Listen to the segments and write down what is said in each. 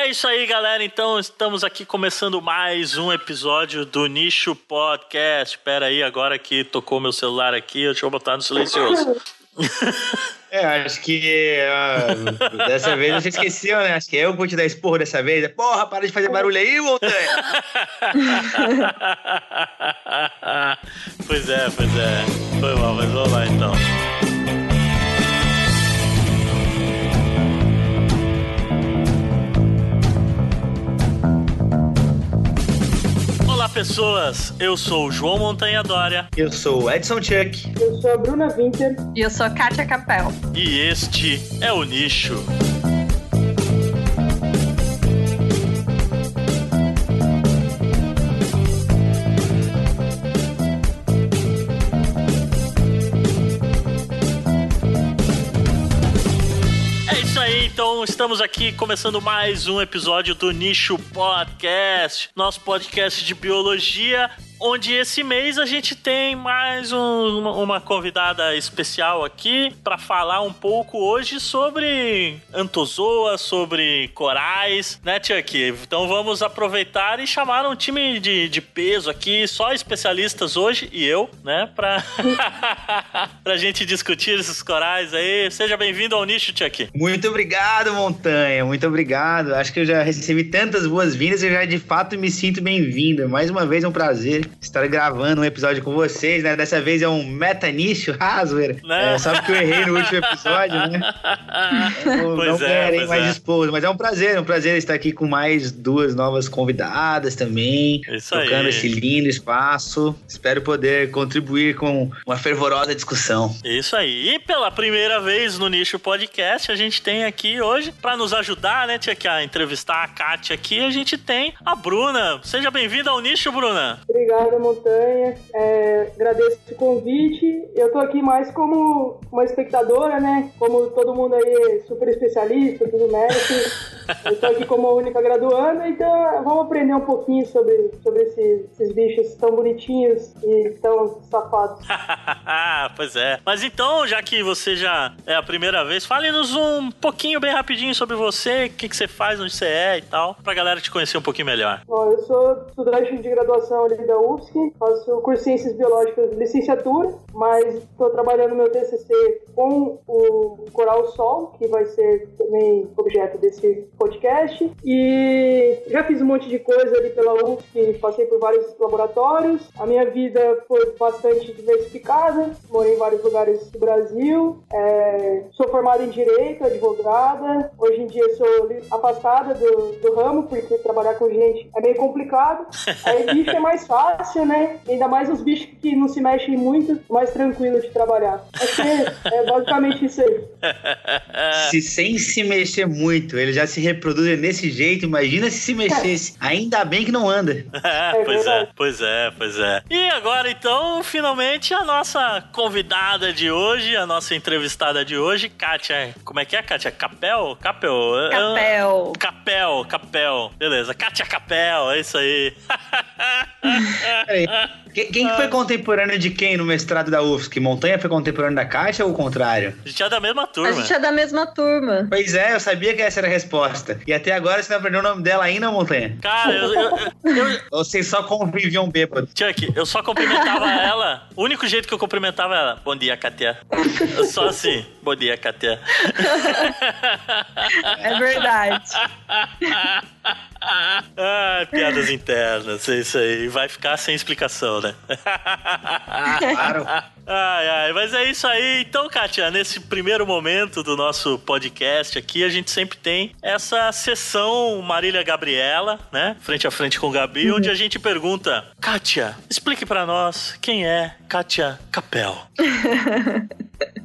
É isso aí, galera. Então, estamos aqui começando mais um episódio do Nicho Podcast. Espera aí, agora que tocou meu celular aqui, deixa eu botar no silencioso. É, acho que uh, dessa vez você esqueceu, né? Acho que eu vou te dar esporro dessa vez. Porra, para de fazer barulho aí, montanha! pois é, pois é. Foi mal, mas vamos lá então. Pessoas! Eu sou o João Montanha Dória. Eu sou o Edson Chuck. Eu sou a Bruna Winter. E eu sou a Kátia Capel. E este é o Nicho. Então estamos aqui começando mais um episódio do Nicho Podcast, nosso podcast de biologia, onde esse mês a gente tem mais um- uma, uma convidada especial aqui para falar um pouco hoje sobre antozoa, sobre corais, né, Chuck? Então vamos aproveitar e chamar um time de, de peso aqui, só especialistas hoje e eu, né, pra, pra gente discutir esses corais aí. Seja bem-vindo ao nicho, Chuck. Muito obrigado, Montanha. Muito obrigado. Acho que eu já recebi tantas boas-vindas e eu já de fato me sinto bem-vindo. Mais uma vez é um prazer estar gravando um episódio com vocês, né? Dessa vez é um meta-nicho, ah, zoeira. Né? É, só porque eu errei no último episódio, né? Eu Pois não é, querem pois mais é. expor, mas é um prazer, é um prazer estar aqui com mais duas novas convidadas também, Isso tocando aí. esse lindo espaço. Espero poder contribuir com uma fervorosa discussão. Isso aí. E pela primeira vez no Nicho Podcast, a gente tem aqui hoje, pra nos ajudar, né, Tia, que a entrevistar a Kátia aqui, a gente tem a Bruna. Seja bem-vinda ao Nicho, Bruna. Obrigada, Montanha. É, agradeço o convite. Eu tô aqui mais como uma espectadora, né? Como todo mundo aí é super especialista, tudo médico. Eu tô aqui como a única graduanda, então vamos aprender um pouquinho sobre, sobre esses, esses bichos tão bonitinhos e tão safados. pois é. Mas então, já que você já é a primeira vez, fale-nos um pouquinho, bem rapidinho, sobre você, o que, que você faz, onde você é e tal, pra galera te conhecer um pouquinho melhor. Bom, eu sou estudante de graduação ali da Faço curso Ciências Biológicas licenciatura, mas estou trabalhando meu TCC com o Coral Sol, que vai ser também objeto desse podcast. E já fiz um monte de coisa ali pela UFSC, passei por vários laboratórios. A minha vida foi bastante diversificada, morei em vários lugares do Brasil. É, sou formada em Direito, advogada. Hoje em dia sou afastada do, do ramo, porque trabalhar com gente é meio complicado. Aí bicho é mais fácil, né? Ainda mais os bichos que não se mexem muito, mais tranquilo de trabalhar. Acho que é basicamente isso aí. Se sem se mexer muito, ele já se reproduz desse jeito, imagina se se mexesse. Ainda bem que não anda. É, pois é, pois é, pois é. E agora, então, finalmente, a nossa convidada de hoje, a nossa entrevistada de hoje, Kátia. Como é que é, Kátia? Capel? Capel? Capel. Capel, Capel. Beleza, Kátia Capel, é isso aí. Peraí. Quem, quem que foi contemporâneo de quem no mestrado da UFSC? Montanha foi contemporâneo da Caixa ou o contrário? A gente é da mesma A turma. gente é da mesma turma. Pois é, eu sabia que essa era a resposta. E até agora você não aprendeu o nome dela ainda, Montanha? Cara, eu, eu, eu- vocês só conviviam bêbados? Chuck, eu só cumprimentava ela. O único jeito que eu cumprimentava ela. Bom dia, Katia. Só assim. Bom dia, Katia. É verdade. Ah, piadas internas, é isso aí. Vai ficar sem explicação, né? Claro. Ai, ai, mas é isso aí. Então, Kátia, nesse primeiro momento do nosso podcast aqui, a gente sempre tem essa sessão Marília Gabriela, né? Frente a frente com o Gabi, onde a gente pergunta: Kátia, explique pra nós quem é Kátia Capel.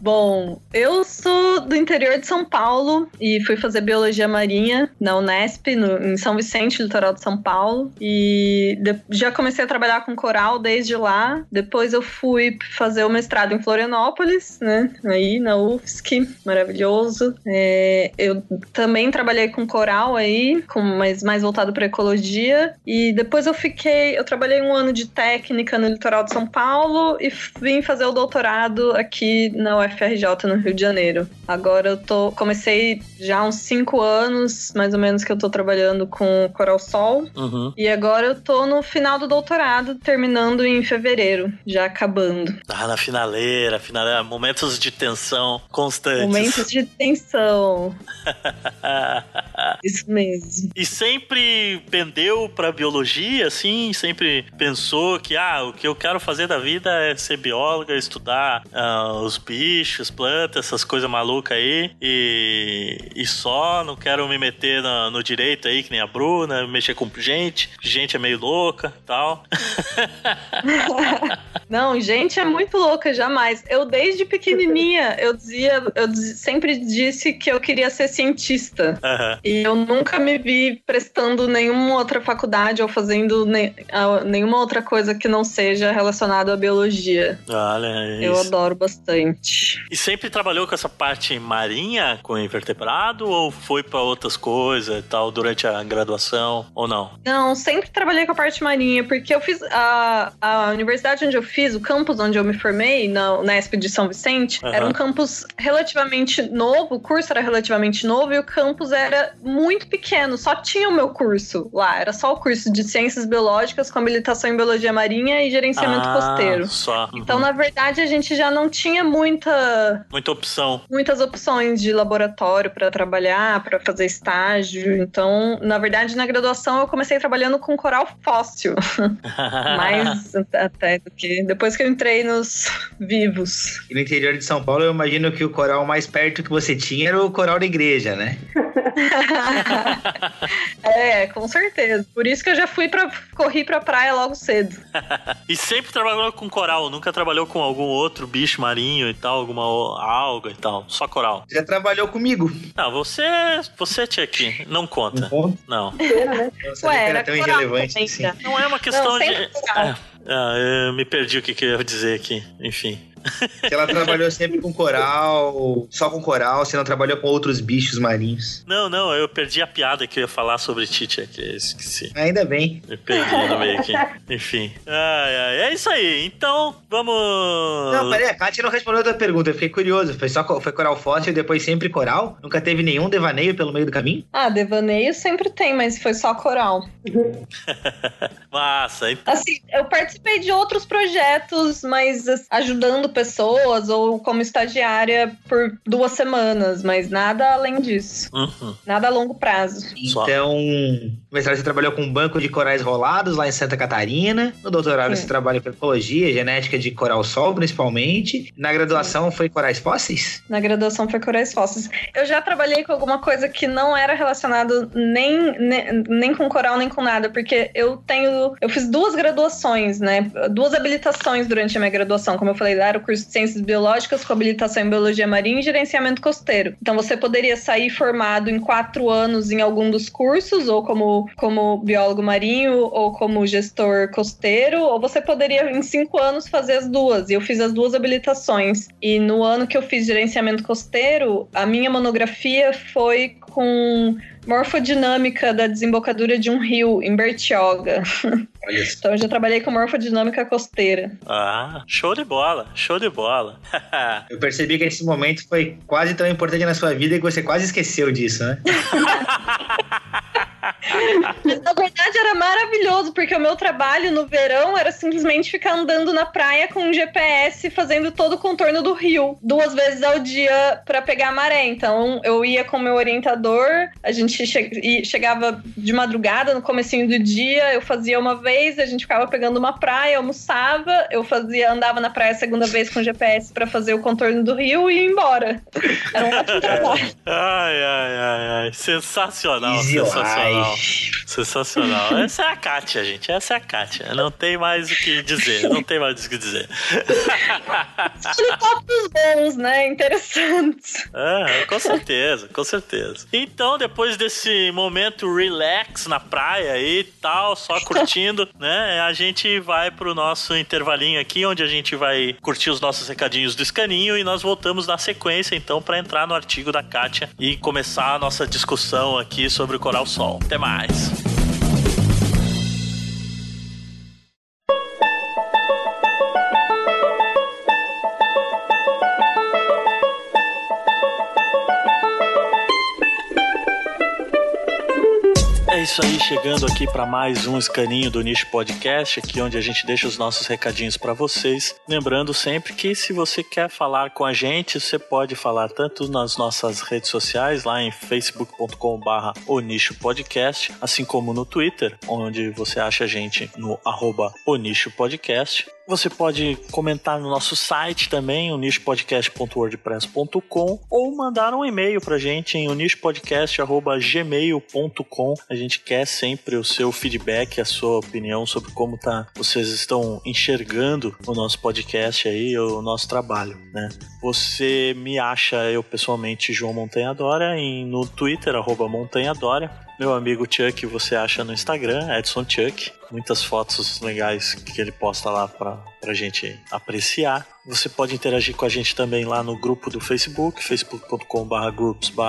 Bom, eu sou do interior de São Paulo e fui fazer biologia marinha na Unesp, no- em São Vicente, litoral de São Paulo. E de- já comecei a trabalhar com coral desde lá. Depois eu fui fazer o mestrado em Florianópolis, né? Aí na UFSC, maravilhoso. É, eu também trabalhei com coral aí, com, mas mais voltado para ecologia. E depois eu fiquei, eu trabalhei um ano de técnica no litoral de São Paulo e vim fazer o doutorado aqui na UFRJ, no Rio de Janeiro. Agora eu tô. Comecei já há uns cinco anos, mais ou menos, que eu tô trabalhando com Coral Sol. Uhum. E agora eu tô no final do doutorado, terminando em fevereiro, já acabando. Ah, na finaleira, finaleira, momentos de tensão constantes. Momentos de tensão. Isso mesmo. E sempre pendeu pra biologia, assim? Sempre pensou que, ah, o que eu quero fazer da vida é ser bióloga, estudar ah, os bichos, plantas, essas coisas malucas aí. E, e só, não quero me meter no, no direito aí, que nem a Bruna, mexer com gente. Gente é meio louca tal. Não, gente é muito louca, jamais. Eu, desde pequenininha, eu dizia, eu diz- sempre disse que eu queria ser cientista. Aham. E eu nunca me vi prestando nenhuma outra faculdade ou fazendo ne- nenhuma outra coisa que não seja relacionada à biologia. Olha, é Eu adoro bastante. E sempre trabalhou com essa parte marinha, com invertebrado, ou foi pra outras coisas e tal, durante a graduação, ou não? Não, sempre trabalhei com a parte marinha, porque eu fiz a, a universidade onde eu fiz, o campus onde eu me formei, na Unesp de São Vicente, Aham. era um campus relativamente novo, o curso era relativamente novo e o campus era muito pequeno, só tinha o meu curso lá, era só o curso de Ciências Biológicas com habilitação em Biologia Marinha e Gerenciamento ah, Costeiro. Só. Então, Uhum. na verdade, a gente já não tinha muita, Muita opção. muitas opções de laboratório para trabalhar, para fazer estágio. Então, na verdade, na graduação eu comecei trabalhando com coral fóssil, mais até do que depois que eu entrei nos vivos. E no interior de São Paulo, eu imagino que o coral mais perto que você tinha era o coral da igreja, né? é, com certeza. Por isso que eu já fui para corri pra praia logo cedo. e sempre trabalhou com coral, nunca trabalhou com algum outro bicho marinho e tal, alguma alga e tal, só coral. Já trabalhou comigo. Não, você, você tinha aqui, não conta. Não. Pena, né? Não sabia que era era tão irrelevante assim. já. Não é uma questão Não, de. Ah, ah, eu me perdi o que, que eu ia dizer aqui. Enfim. Que ela trabalhou sempre com coral, só com coral, você não trabalhou com outros bichos marinhos. Não, não, eu perdi a piada que eu ia falar sobre Tite aqui, eu esqueci. Ainda bem. Me perdi no meio aqui. Enfim. Ai, ai, é isso aí. Então, vamos. Não, peraí, a Kátia não respondeu a tua pergunta. Eu fiquei curioso. Foi só foi coral fóssil e depois sempre coral? Nunca teve nenhum devaneio pelo meio do caminho? Ah, devaneio sempre tem, mas foi só coral. Massa. Então, Assim, eu participei de outros projetos, mas as- ajudando pessoas ou como estagiária por duas semanas, mas nada além disso. uhum. Nada a longo prazo. Então, mestrado você trabalhou com um banco de corais rolados lá em Santa Catarina. No doutorado Sim. você trabalha com ecologia, genética de coral sol, principalmente. Na graduação foi corais fósseis? Na graduação foi corais fósseis. Eu já trabalhei com alguma coisa que não era relacionado nem, nem, nem com coral, nem com nada, porque eu tenho. Eu fiz duas graduações, né? Duas habilitações durante a minha graduação. Como eu falei, lá era o curso de Ciências Biológicas com habilitação em Biologia Marinha e Gerenciamento Costeiro. Então você poderia sair formado em quatro anos em algum dos cursos, ou como, como biólogo marinho, ou como gestor costeiro, ou você poderia em cinco anos fazer as duas. E eu fiz as duas habilitações. E no ano que eu fiz gerenciamento costeiro, a minha monografia foi com morfodinâmica da desembocadura de um rio em Bertioga. Olha só. Então eu já trabalhei com morfodinâmica costeira. Ah, show de bola, show de bola. Eu percebi que esse momento foi quase tão importante na sua vida que você quase esqueceu disso, né? Na verdade era maravilhoso, porque o meu trabalho no verão era simplesmente ficar andando na praia com um GPS fazendo todo o contorno do rio, duas vezes ao dia para pegar a maré. Então eu ia com o meu orientador, a gente che chegava de madrugada no comecinho do dia, eu fazia uma vez, a gente ficava pegando uma praia, almoçava, eu fazia andava na praia a segunda vez com o GPS para fazer o contorno do rio e ia embora. Era um ótimo trabalho. Ai, ai, ai, ai. Sensacional, Easy sensacional. Life. Sensacional. Essa é a Kátia, gente. Essa é a Kátia. Não tem mais o que dizer. Não tem mais o que dizer. Tópicos bons, né? Interessantes. Ah, com certeza, com certeza. Então, depois desse momento relax na praia e tal, só curtindo, né? A gente vai pro nosso intervalinho aqui, onde a gente vai curtir os nossos recadinhos do escaninho e nós voltamos na sequência, então, para entrar no artigo da Kátia e começar a nossa discussão aqui sobre o Coral Sol. Até mais. Isso aí, chegando aqui para mais um escaninho do Nicho Podcast, aqui onde a gente deixa os nossos recadinhos para vocês. Lembrando sempre que se você quer falar com a gente, você pode falar tanto nas nossas redes sociais, lá em facebook.com/barra o Nicho Podcast, assim como no Twitter, onde você acha a gente no arroba o Nicho Podcast. Você pode comentar no nosso site também, o ou mandar um e-mail pra gente em nichopodcast.gmail.com. A gente quer sempre o seu feedback, a sua opinião sobre como tá, vocês estão enxergando o nosso podcast aí, o nosso trabalho, né? Você me acha, eu pessoalmente, João Montanha Dória, em, no Twitter, arroba Montanha Dória. Meu amigo Chuck você acha no Instagram, Edson Chuck. Muitas fotos legais que ele posta lá pra, pra gente apreciar. Você pode interagir com a gente também lá no grupo do Facebook, facebook.com.br groups.br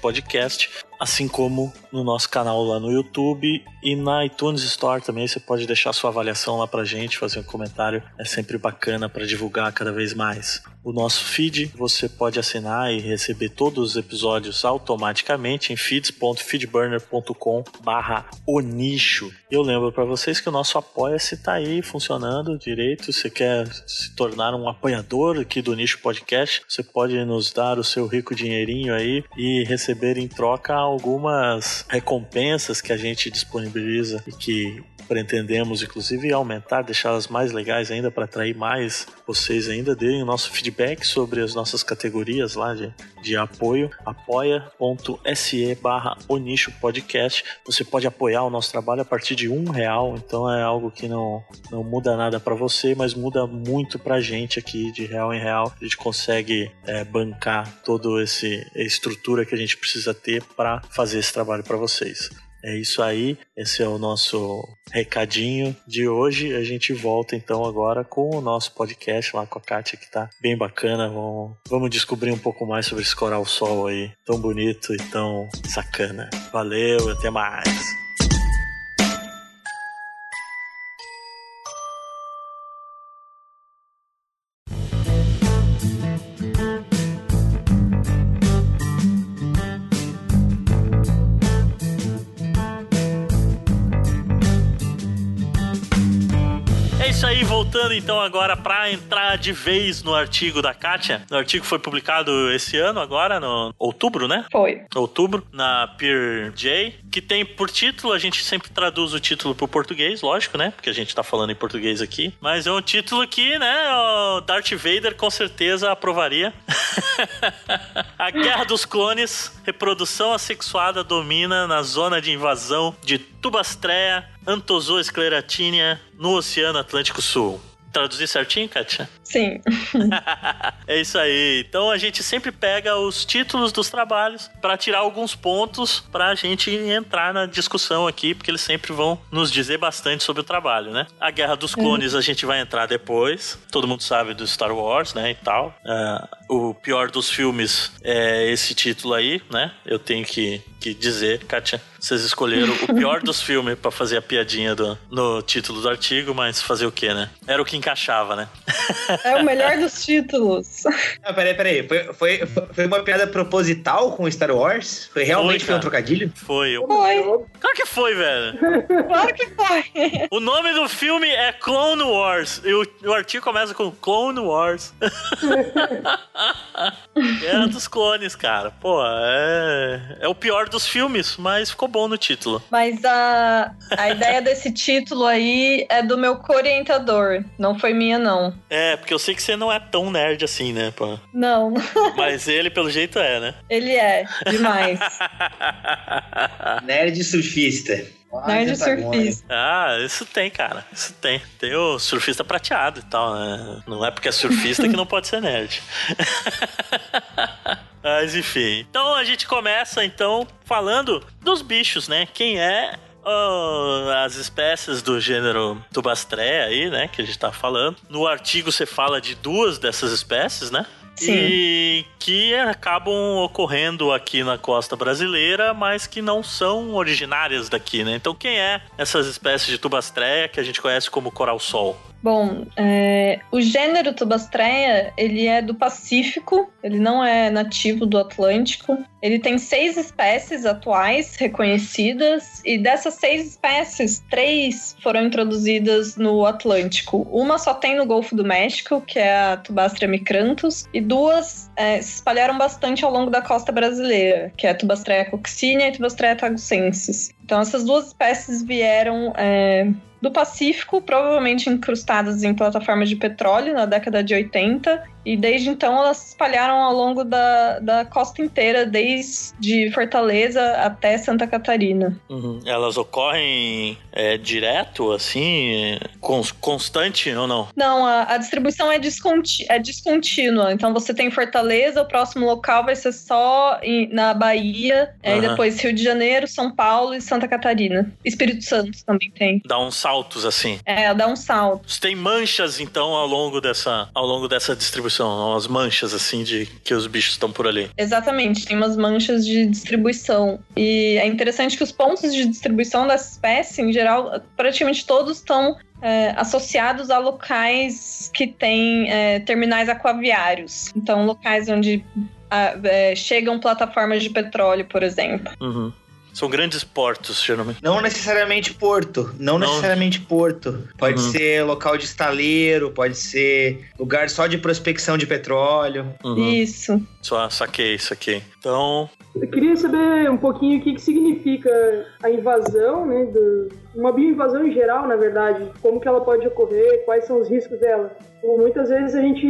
podcast, assim como no nosso canal lá no YouTube e na iTunes Store também. Você pode deixar sua avaliação lá pra gente, fazer um comentário. É sempre bacana para divulgar cada vez mais. O nosso feed você pode assinar e receber todos os episódios automaticamente em feeds.feedburner.com barra o nicho. Eu lembro para vocês que o nosso apoia-se tá aí funcionando direito. Você quer se tornar um apoiador aqui do Nicho Podcast, você pode nos dar o seu rico dinheirinho aí e receber em troca algumas recompensas que a gente disponibiliza e que pretendemos inclusive aumentar, deixá-las mais legais ainda para atrair mais vocês ainda, deem o nosso feedback sobre as nossas categorias lá de, de apoio, apoia.se barra podcast. Você pode apoiar o nosso trabalho a partir de um real, então é algo que não, não muda nada para você, mas muda muito pra gente aqui de real em real. A gente consegue é, bancar toda essa estrutura que a gente precisa ter para fazer esse trabalho para vocês. É isso aí, esse é o nosso recadinho de hoje. A gente volta então agora com o nosso podcast lá com a Kátia, que tá bem bacana. Vamos, vamos descobrir um pouco mais sobre esse coral sol aí, tão bonito e tão sacana. Valeu, até mais! Voltando então agora para entrar de vez no artigo da Kátia. O artigo foi publicado esse ano, agora, no outubro, né? Foi. Outubro, na Peer J, que tem por título, a gente sempre traduz o título pro português, lógico, né? Porque a gente tá falando em português aqui. Mas é um título que, né, o Darth Vader com certeza aprovaria. a Guerra dos Clones, reprodução assexuada domina na zona de invasão de Tubastreia, Antozoa-Scleratinea, no Oceano Atlântico Sul. Traduzir certinho, Kátia? Sim. é isso aí. Então a gente sempre pega os títulos dos trabalhos para tirar alguns pontos para a gente entrar na discussão aqui, porque eles sempre vão nos dizer bastante sobre o trabalho, né? A Guerra dos Clones a gente vai entrar depois. Todo mundo sabe do Star Wars, né? E tal. Uh, o pior dos filmes é esse título aí, né? Eu tenho que, que dizer, Kátia. Vocês escolheram o pior dos filmes para fazer a piadinha do, no título do artigo, mas fazer o quê, né? Era o que encaixava, né? É o melhor dos títulos. Não, peraí, peraí. Foi, foi, foi uma piada proposital com Star Wars? Foi realmente foi, foi um trocadilho? Foi. Foi. Claro que foi, velho. Claro que foi. O nome do filme é Clone Wars. E o, o artigo começa com Clone Wars. Guerra dos Clones, cara. Pô, é, é o pior dos filmes, mas ficou bom no título. Mas a, a ideia desse título aí é do meu co-orientador. Não foi minha, não. É, porque eu sei que você não é tão nerd assim, né, pô? Não. Mas ele, pelo jeito, é, né? Ele é, demais. nerd surfista. Nerd surfista. Ah, isso tem, cara. Isso tem. Tem o surfista prateado e tal, né? Não é porque é surfista que não pode ser nerd. Mas enfim. Então a gente começa então falando dos bichos, né? Quem é Oh, as espécies do gênero Tubastrea aí, né, que a gente tá falando. No artigo você fala de duas dessas espécies, né? Sim. E que acabam ocorrendo aqui na costa brasileira, mas que não são originárias daqui, né? Então, quem é essas espécies de tubastreia que a gente conhece como coral-sol? Bom, é, o gênero Tubastreia, ele é do Pacífico, ele não é nativo do Atlântico. Ele tem seis espécies atuais reconhecidas, e dessas seis espécies, três foram introduzidas no Atlântico. Uma só tem no Golfo do México, que é a Tubastrea micranthus, e duas é, se espalharam bastante ao longo da costa brasileira, que é a Tubastrea coccinea e Tubastrea tagucensis. Então, essas duas espécies vieram é, do Pacífico, provavelmente incrustadas em plataformas de petróleo na década de 80, e desde então elas se espalharam ao longo da, da costa inteira, desde Fortaleza até Santa Catarina. Uhum. Elas ocorrem é, direto, assim, constante ou não? Não, a, a distribuição é, desconti é descontínua. Então você tem Fortaleza, o próximo local vai ser só em, na Bahia, uhum. e depois Rio de Janeiro, São Paulo e Santa Catarina. Espírito Santo também tem. Dá uns saltos assim. É, dá uns saltos. Tem manchas então ao longo dessa, ao longo dessa distribuição distribuição, umas manchas assim de que os bichos estão por ali. Exatamente, tem umas manchas de distribuição. E é interessante que os pontos de distribuição dessa espécie, em geral, praticamente todos estão é, associados a locais que têm é, terminais aquaviários. Então, locais onde a, é, chegam plataformas de petróleo, por exemplo. Uhum. São grandes portos, geralmente. Não necessariamente porto. Não, não. necessariamente porto. Pode uhum. ser local de estaleiro, pode ser lugar só de prospecção de petróleo. Uhum. Isso. Só saquei, saquei. Então. Eu queria saber um pouquinho o que, que significa a invasão, né? Do, uma bioinvasão em geral, na verdade. Como que ela pode ocorrer, quais são os riscos dela. Muitas vezes a gente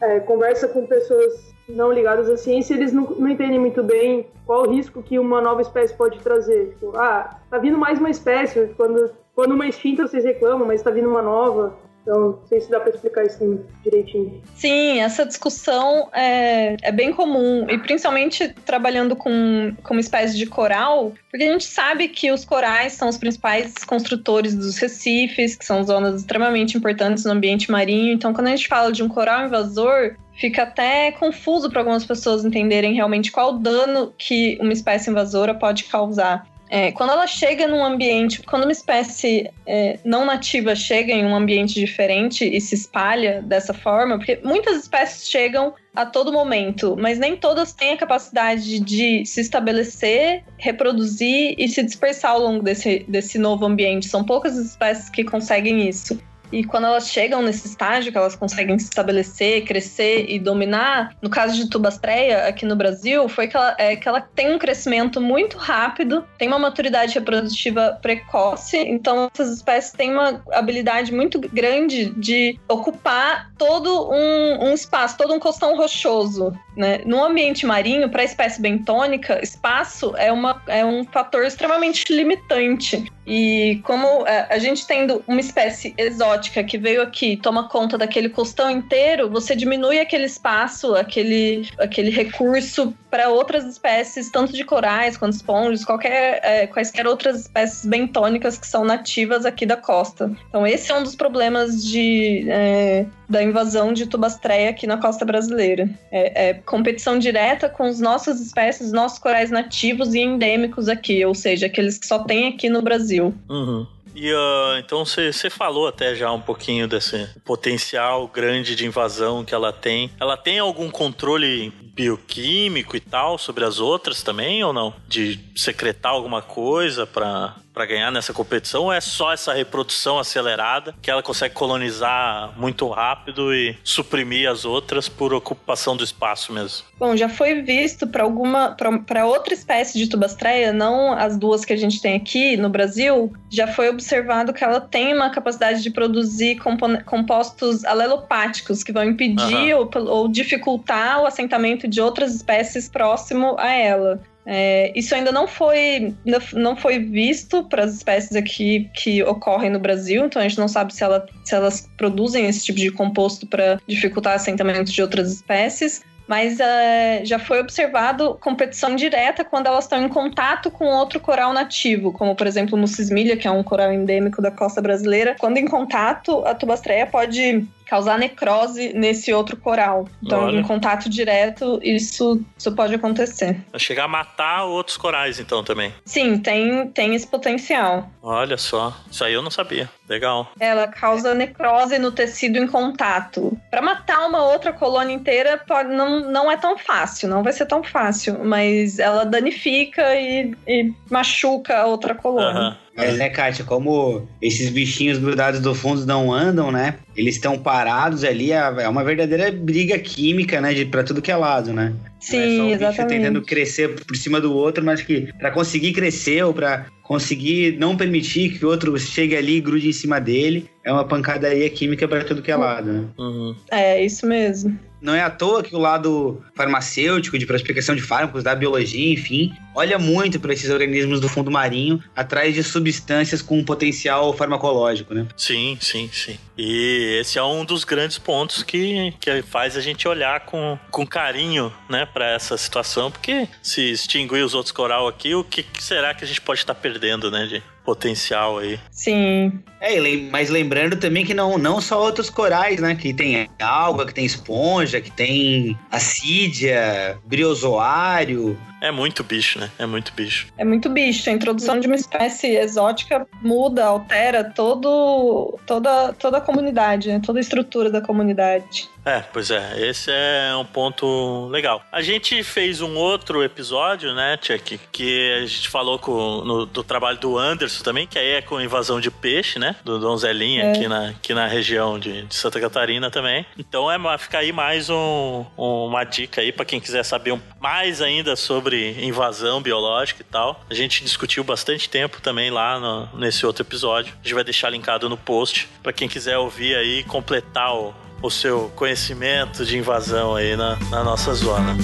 é, conversa com pessoas não ligados à ciência, eles não, não entendem muito bem qual o risco que uma nova espécie pode trazer. Tipo, ah, tá vindo mais uma espécie, quando, quando uma extinta vocês reclamam, mas tá vindo uma nova. Então, não sei se dá para explicar isso direitinho. Sim, essa discussão é, é bem comum, e principalmente trabalhando com, com uma espécie de coral, porque a gente sabe que os corais são os principais construtores dos recifes, que são zonas extremamente importantes no ambiente marinho. Então, quando a gente fala de um coral invasor, fica até confuso para algumas pessoas entenderem realmente qual o dano que uma espécie invasora pode causar. É, quando ela chega num ambiente, quando uma espécie é, não nativa chega em um ambiente diferente e se espalha dessa forma, porque muitas espécies chegam a todo momento, mas nem todas têm a capacidade de se estabelecer, reproduzir e se dispersar ao longo desse, desse novo ambiente. São poucas espécies que conseguem isso. E quando elas chegam nesse estágio, que elas conseguem se estabelecer, crescer e dominar, no caso de Tubastreia, aqui no Brasil, foi que ela, é, que ela tem um crescimento muito rápido, tem uma maturidade reprodutiva precoce, então essas espécies têm uma habilidade muito grande de ocupar todo um, um espaço, todo um costão rochoso. Né? No ambiente marinho, para a espécie bentônica, espaço é, uma, é um fator extremamente limitante. E como é, a gente tendo uma espécie exótica que veio aqui toma conta daquele costão inteiro, você diminui aquele espaço, aquele, aquele recurso para outras espécies, tanto de corais quanto esponjas, qualquer, é, quaisquer outras espécies bentônicas que são nativas aqui da costa. Então esse é um dos problemas de, é, da invasão de tubastreia aqui na costa brasileira. É, é competição direta com as nossas espécies, nossos corais nativos e endêmicos aqui, ou seja, aqueles que só tem aqui no Brasil. Uhum. E uh, então você falou até já um pouquinho desse potencial grande de invasão que ela tem. Ela tem algum controle bioquímico e tal sobre as outras também ou não? De secretar alguma coisa para para ganhar nessa competição ou é só essa reprodução acelerada que ela consegue colonizar muito rápido e suprimir as outras por ocupação do espaço mesmo? Bom, já foi visto para alguma para outra espécie de tubastreia, não as duas que a gente tem aqui no Brasil, já foi observado que ela tem uma capacidade de produzir compostos alelopáticos que vão impedir uhum. ou, ou dificultar o assentamento de outras espécies próximo a ela. É, isso ainda não foi, não foi visto para as espécies aqui que ocorrem no Brasil, então a gente não sabe se, ela, se elas produzem esse tipo de composto para dificultar assentamento de outras espécies mas uh, já foi observado competição direta quando elas estão em contato com outro coral nativo, como por exemplo o Mucismilha, que é um coral endêmico da costa brasileira. Quando em contato, a tubastreia pode causar necrose nesse outro coral. Então, Olha. em contato direto, isso, isso pode acontecer. Vai chegar a matar outros corais, então, também. Sim, tem, tem esse potencial. Olha só. Isso aí eu não sabia. Legal. Ela causa necrose no tecido em contato. Para matar uma outra colônia inteira pode, não, não é tão fácil, não vai ser tão fácil, mas ela danifica e, e machuca a outra colônia. Aham. Mas, né, Kátia, como esses bichinhos grudados do fundo não andam, né? Eles estão parados ali, é é uma verdadeira briga química, né? De, pra tudo que é lado, né? Sim, não é só o bicho exatamente. tentando crescer por cima do outro, mas que pra conseguir crescer ou pra conseguir não permitir que o outro chegue ali e grude em cima dele, é uma pancadaria química pra tudo que é lado, né? Uhum. É, isso mesmo. Não é à toa que o lado farmacêutico, de prospecção de fármacos, da biologia, enfim, olha muito para esses organismos do fundo marinho atrás de substâncias com um potencial farmacológico, né? Sim, sim, sim. E esse é um dos grandes pontos que, que faz a gente olhar com, com carinho, né, para essa situação, porque se extinguir os outros coral aqui, o que, que será que a gente pode estar perdendo, né, de potencial aí? Sim. É, mas lembrando também que não, não só outros corais, né? Que tem alga, que tem esponja, que tem assídia, briozoário. É muito bicho, né? É muito bicho. É muito bicho. A introdução de uma espécie exótica muda, altera todo, toda, toda a comunidade, né? toda a estrutura da comunidade. É, pois é, esse é um ponto legal. A gente fez um outro episódio, né, Tchek, que a gente falou com, no- do trabalho do Anderson também, que aí é com invasão de peixe, né, do Donzelinha É. aqui, na, aqui na região de, de Santa Catarina também. Então é, fica aí mais um- uma dica aí pra quem quiser saber um- mais ainda sobre invasão biológica e tal. A gente discutiu bastante tempo também lá no- nesse outro episódio. A gente vai deixar linkado no post pra quem quiser ouvir aí e completar o, o seu conhecimento de invasão aí na, na nossa zona.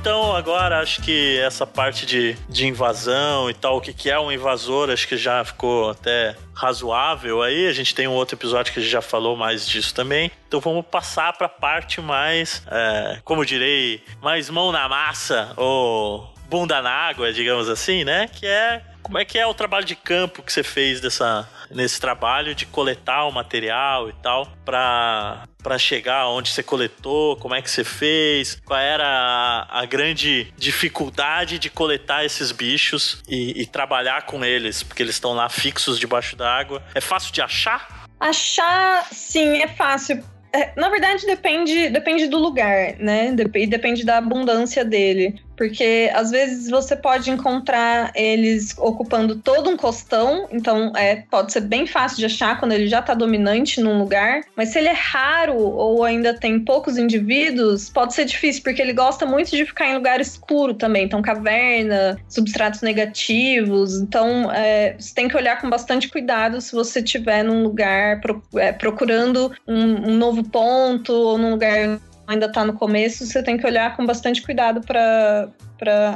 Então agora, acho que essa parte de, de invasão e tal, o que, que é um invasor, acho que já ficou até razoável aí. A gente tem um outro episódio que a gente já falou mais disso também. Então vamos passar para a parte mais, é, como direi, mais mão na massa ou bunda na água, digamos assim, né? Que é como é que é o trabalho de campo que você fez dessa, nesse trabalho de coletar o material e tal para para chegar onde você coletou, como é que você fez, qual era a, a grande dificuldade de coletar esses bichos e, e trabalhar com eles, porque eles estão lá fixos debaixo d'água. É fácil de achar? Achar, sim, é fácil. É, na verdade, depende, depende do lugar, né? E depende da abundância dele. Porque às vezes você pode encontrar eles ocupando todo um costão, então é, pode ser bem fácil de achar quando ele já está dominante num lugar. Mas se ele é raro ou ainda tem poucos indivíduos, pode ser difícil, porque ele gosta muito de ficar em lugar escuro também. Então, caverna, substratos negativos. Então, é, você tem que olhar com bastante cuidado se você estiver num lugar é, procurando um, um novo ponto ou num lugar ainda está no começo, você tem que olhar com bastante cuidado para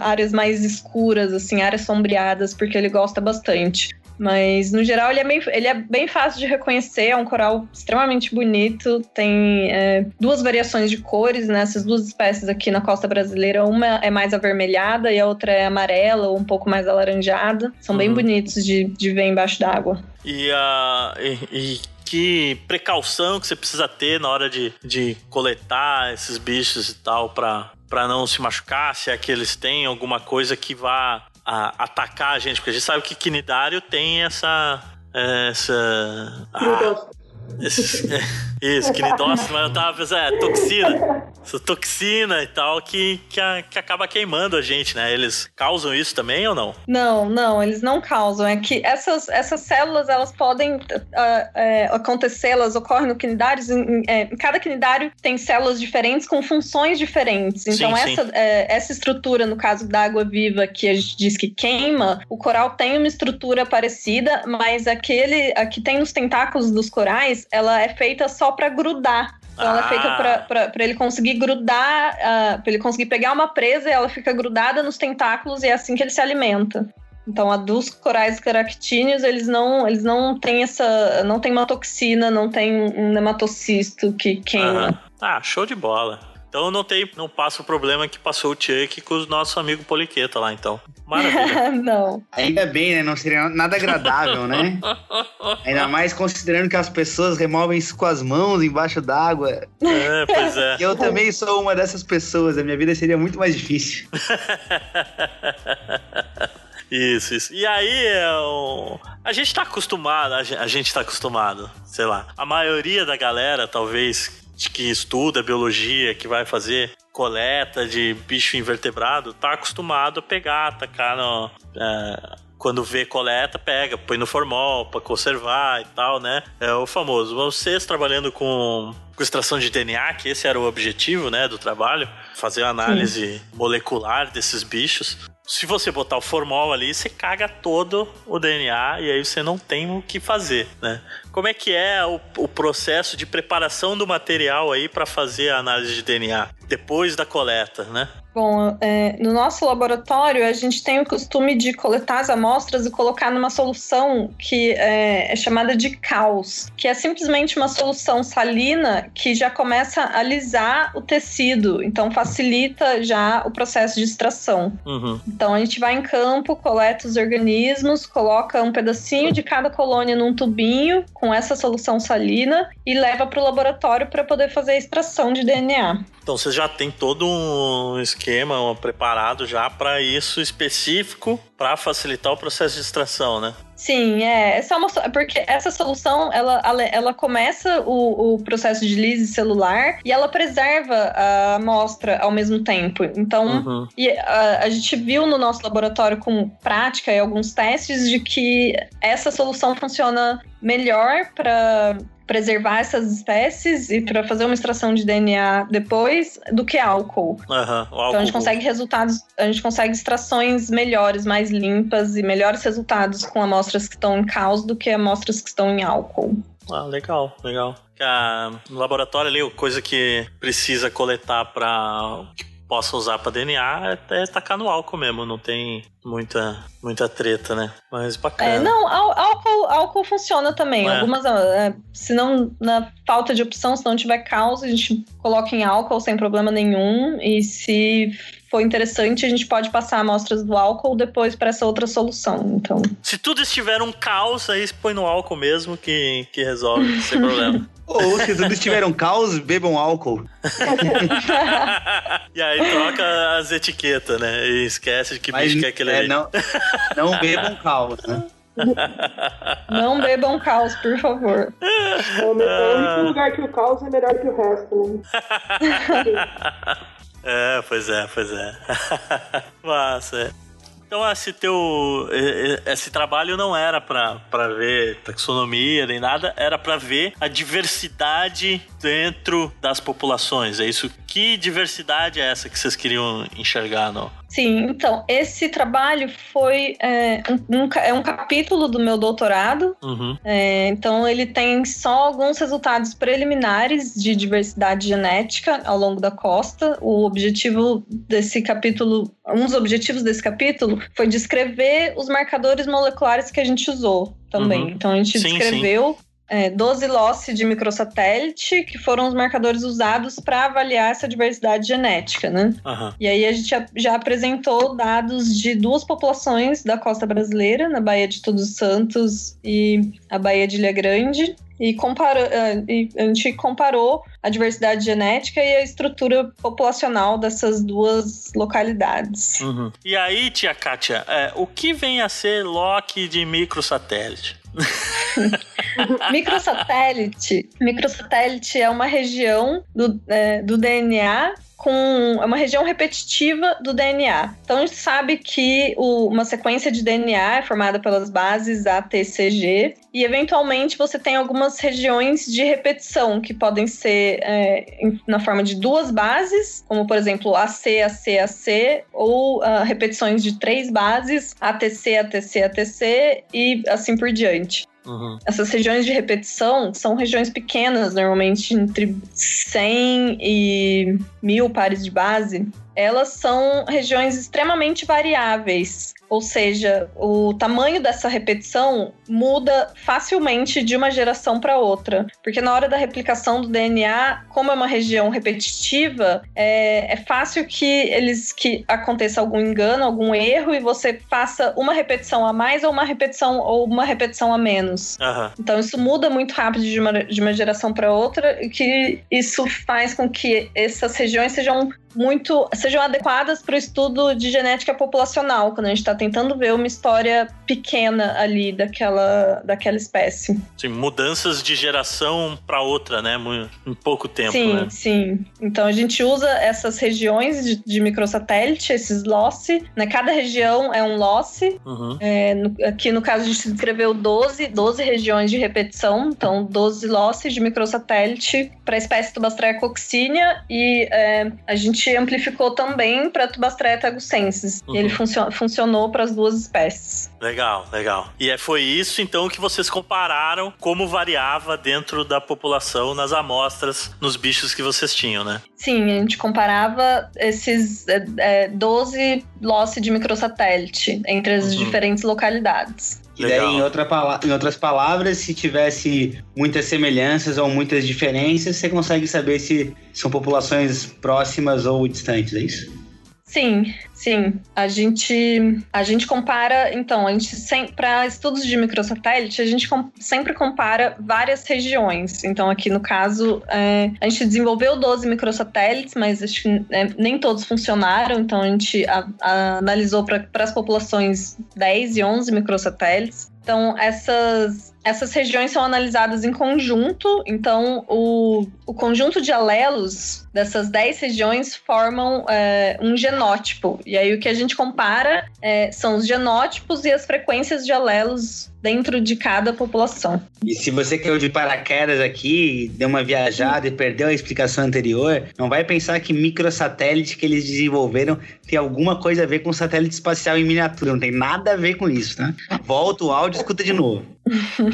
áreas mais escuras, assim, áreas sombreadas, porque ele gosta bastante. Mas, no geral, ele é, bem, ele é bem fácil de reconhecer, é um coral extremamente bonito, tem é, duas variações de cores nessas duas espécies aqui na costa brasileira. Uma é mais avermelhada e a outra é amarela ou um pouco mais alaranjada. São bem Uhum. bonitos de, de ver embaixo d'água. E, a e, e que precaução que você precisa ter na hora de, de coletar esses bichos e tal pra, pra não se machucar, se é que eles têm alguma coisa que vá a- atacar a gente, porque a gente sabe que quinidário tem essa. Essa. Ah, esse- é, isso, quinidócito, mas eu tava pensando, é, toxina. Essa toxina e tal que, que, a- que acaba queimando a gente, né? Eles causam isso também ou não? Não, não, eles não causam. É que essas, essas células, elas podem ah, é, acontecer, elas ocorrem no quinidário. Em, em- é, em cada quinidário tem células diferentes com funções diferentes. Então, Sim, sim. essa, é, essa estrutura, no caso da água viva, que a gente diz que queima, o coral tem uma estrutura parecida, mas aquele, a que tem nos tentáculos dos corais, ela é feita só para grudar. Então ela é feita Ah. pra- pra pra ele conseguir grudar, ah, pra ele conseguir pegar uma presa e ela fica grudada nos tentáculos e é assim que ele se alimenta. Então a dos corais caractíneos, eles não, eles não têm essa, não tem uma toxina, não tem um nematocisto que queima. Ah, show de bola. Então não tem, não passa o problema que passou o Chuck com o nosso amigo Poliqueta lá, então. Maravilha. não. Ainda bem, né? Não seria nada agradável, né? Ainda mais considerando que as pessoas removem isso com as mãos embaixo d'água. É, pois é. Eu também sou uma dessas pessoas. A minha vida seria muito mais difícil. Isso, isso. E aí, é um... a gente tá acostumado, a gente tá acostumado, sei lá. A maioria da galera, talvez, que estuda biologia, que vai fazer coleta de bicho invertebrado, tá acostumado a pegar, atacar no. É, quando vê coleta, pega, põe no formol para conservar e tal, né? É o famoso. Vocês trabalhando com, com extração de DNA, que esse era o objetivo, né, do trabalho, fazer a análise Sim. molecular desses bichos. Se você botar o formol ali, você caga todo o DNA e aí você não tem o que fazer, né? Como é que é o, o processo de preparação do material aí para fazer a análise de DNA depois da coleta, né? Bom, é, no nosso laboratório, a gente tem o costume de coletar as amostras e colocar numa solução que é, é, chamada de caos, que é simplesmente uma solução salina que já começa a alisar o tecido, então facilita já o processo de extração. Uhum. Então a gente vai em campo, coleta os organismos, coloca um pedacinho de cada colônia num tubinho com essa solução salina e leva para o laboratório para poder fazer a extração de DNA. Então você já tem todo um esquema preparado já para isso específico para facilitar o processo de extração, né? Sim, é. É uma, porque essa solução ela, ela começa o, o processo de lise celular e ela preserva a amostra ao mesmo tempo. Então, uhum. e a, a, gente viu no nosso laboratório com prática e alguns testes de que essa solução funciona melhor para preservar essas espécies e para fazer uma extração de DNA depois do que álcool. Uhum, álcool. Então a gente consegue resultados, a gente consegue extrações melhores, mais limpas e melhores resultados com amostras que estão em caos do que amostras que estão em álcool. Ah, legal, legal. no laboratório ali, coisa que precisa coletar para possa usar para DNA é, é tacar no álcool mesmo, não tem muita muita treta, né? Mas bacana. É, não, álcool, álcool funciona também. É. Algumas, é, se não, na falta de opção, se não tiver causa, a gente coloca em álcool sem problema nenhum. E se for interessante, a gente pode passar amostras do álcool depois para essa outra solução. Então. Se tudo estiver um caos, aí põe no álcool mesmo que, que resolve, sem problema. Ou se tudo estiver um caos, bebam álcool. e aí troca as etiquetas, né? E esquece de que Mas, bicho que é aquele é, aí. Não, não bebam caos, né? Não bebam caos, por favor. É o único lugar que o caos é melhor que o resto, né? é, pois é, pois é. Massa. Então esse teu esse trabalho não era para ver taxonomia nem nada, era para ver a diversidade dentro das populações. É isso. Que diversidade é essa que vocês queriam enxergar, não? Sim, então, esse trabalho foi é, um, um, é um capítulo do meu doutorado. Uhum. É, então, ele tem só alguns resultados preliminares de diversidade genética ao longo da costa. O objetivo desse capítulo, um dos objetivos desse capítulo foi descrever os marcadores moleculares que a gente usou também. Uhum. Então, a gente sim, descreveu sim é, 12 LOCE de microsatélite, que foram os marcadores usados para avaliar essa diversidade genética, né? Uhum. E aí a gente já apresentou dados de duas populações da costa brasileira, na Baía de Todos Santos e a Baía de Ilha Grande, e, comparou, é, e a gente comparou a diversidade genética e a estrutura populacional dessas duas localidades. Uhum. E aí, tia Kátia, é, o que vem a ser Loki de microsatélite? microsatélite. Microsatélite é uma região do, é, do DNA com é uma região repetitiva do DNA. Então a gente sabe que o, uma sequência de DNA é formada pelas bases ATCG e eventualmente você tem algumas regiões de repetição que podem ser é, na forma de duas bases, como por exemplo AC, AC, AC, ou uh, repetições de três bases, ATC, ATC, ATC e assim por diante. Uhum. Essas regiões de repetição são regiões pequenas, normalmente entre 100 e mil pares de base. Elas são regiões extremamente variáveis. Ou seja, o tamanho dessa repetição muda facilmente de uma geração para outra. Porque na hora da replicação do DNA, como é uma região repetitiva, é, é fácil que eles que aconteça algum engano, algum erro, e você faça uma repetição a mais ou uma repetição ou uma repetição a menos. Aham. Então isso muda muito rápido de uma, de uma geração para outra, e que isso faz com que essas regiões sejam muito sejam adequadas para o estudo de genética populacional, quando a gente está tentando ver uma história pequena ali daquela, daquela espécie. Sim, mudanças de geração para outra, né? Em pouco tempo, sim, né? sim. Então a gente usa essas regiões de, de microsatélite, esses loss, né? Cada região é um loss. Uhum. É, no- aqui no caso a gente descreveu 12, 12 regiões de repetição, então 12 losses de microsatélite para a espécie Tubastreia coccinea e é, a gente amplificou também para Tubastreia tagucensis. Uhum. E ele funcio- funcionou para as duas espécies. Legal, legal. E é, foi isso então que vocês compararam como variava dentro da população nas amostras, nos bichos que vocês tinham, né? Sim, a gente comparava esses é, é, 12 loss de microsatélite entre as Uhum. diferentes localidades. E daí, em, outra em outras palavras, se tivesse muitas semelhanças ou muitas diferenças, você consegue saber se são populações próximas ou distantes, é isso? Sim, sim. A gente, a gente compara, então, a gente para estudos de microsatélite, a gente com- sempre compara várias regiões. Então, aqui no caso, é, a gente desenvolveu 12 microsatélites, mas é, nem todos funcionaram. Então, a gente a- a- analisou para as populações 10 e 11 microsatélites. Então, essas, essas regiões são analisadas em conjunto. Então, o, o conjunto de alelos dessas 10 regiões formam é, um genótipo. E aí, o que a gente compara é, são os genótipos e as frequências de alelos dentro de cada população. E se você caiu de paraquedas aqui, deu uma viajada e perdeu a explicação anterior, não vai pensar que microsatélite que eles desenvolveram tem alguma coisa a ver com satélite espacial em miniatura. Não tem nada a ver com isso, tá? Volta o áudio e escuta de novo.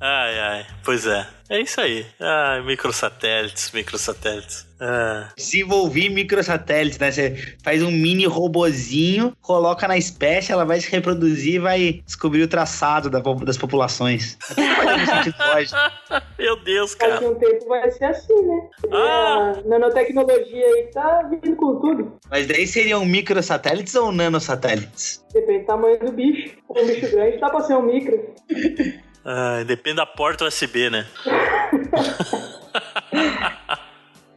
Ai, ai. Pois é. É isso aí. Ah, microsatélites, microsatélites. Ah, Desenvolvi microsatélites, né? Você faz um mini robozinho, coloca na espécie, ela vai se reproduzir e vai descobrir o traçado da das populações. Meu Deus, Daqui cara. a um tempo vai ser assim, né? Ah. A nanotecnologia aí tá vindo com tudo. Mas daí seriam microsatélites ou nanosatélites? Depende do tamanho do bicho. Um bicho grande dá pra ser um micro. Ah, depende da porta USB, né?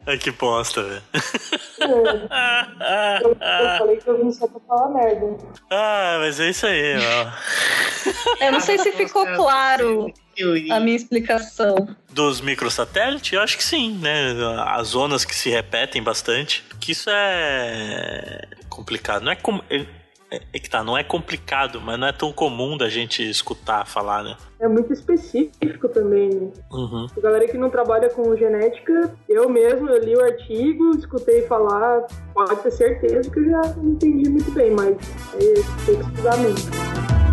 Ai, que bosta, velho. É, eu, eu falei que eu vim só pra falar merda. Ah, mas é isso aí, ó. Eu não sei se ficou claro a minha explicação. Dos microsatélites, eu acho que sim, né? As zonas que se repetem bastante. Que isso é complicado. Não é como. É, é que tá, não é complicado, mas não é tão comum da gente escutar falar, né? É muito específico também, né? Uhum. A galera que não trabalha com genética, eu mesmo, eu li o artigo, escutei falar, pode ter certeza que eu já entendi muito bem, mas aí tem que estudar mesmo.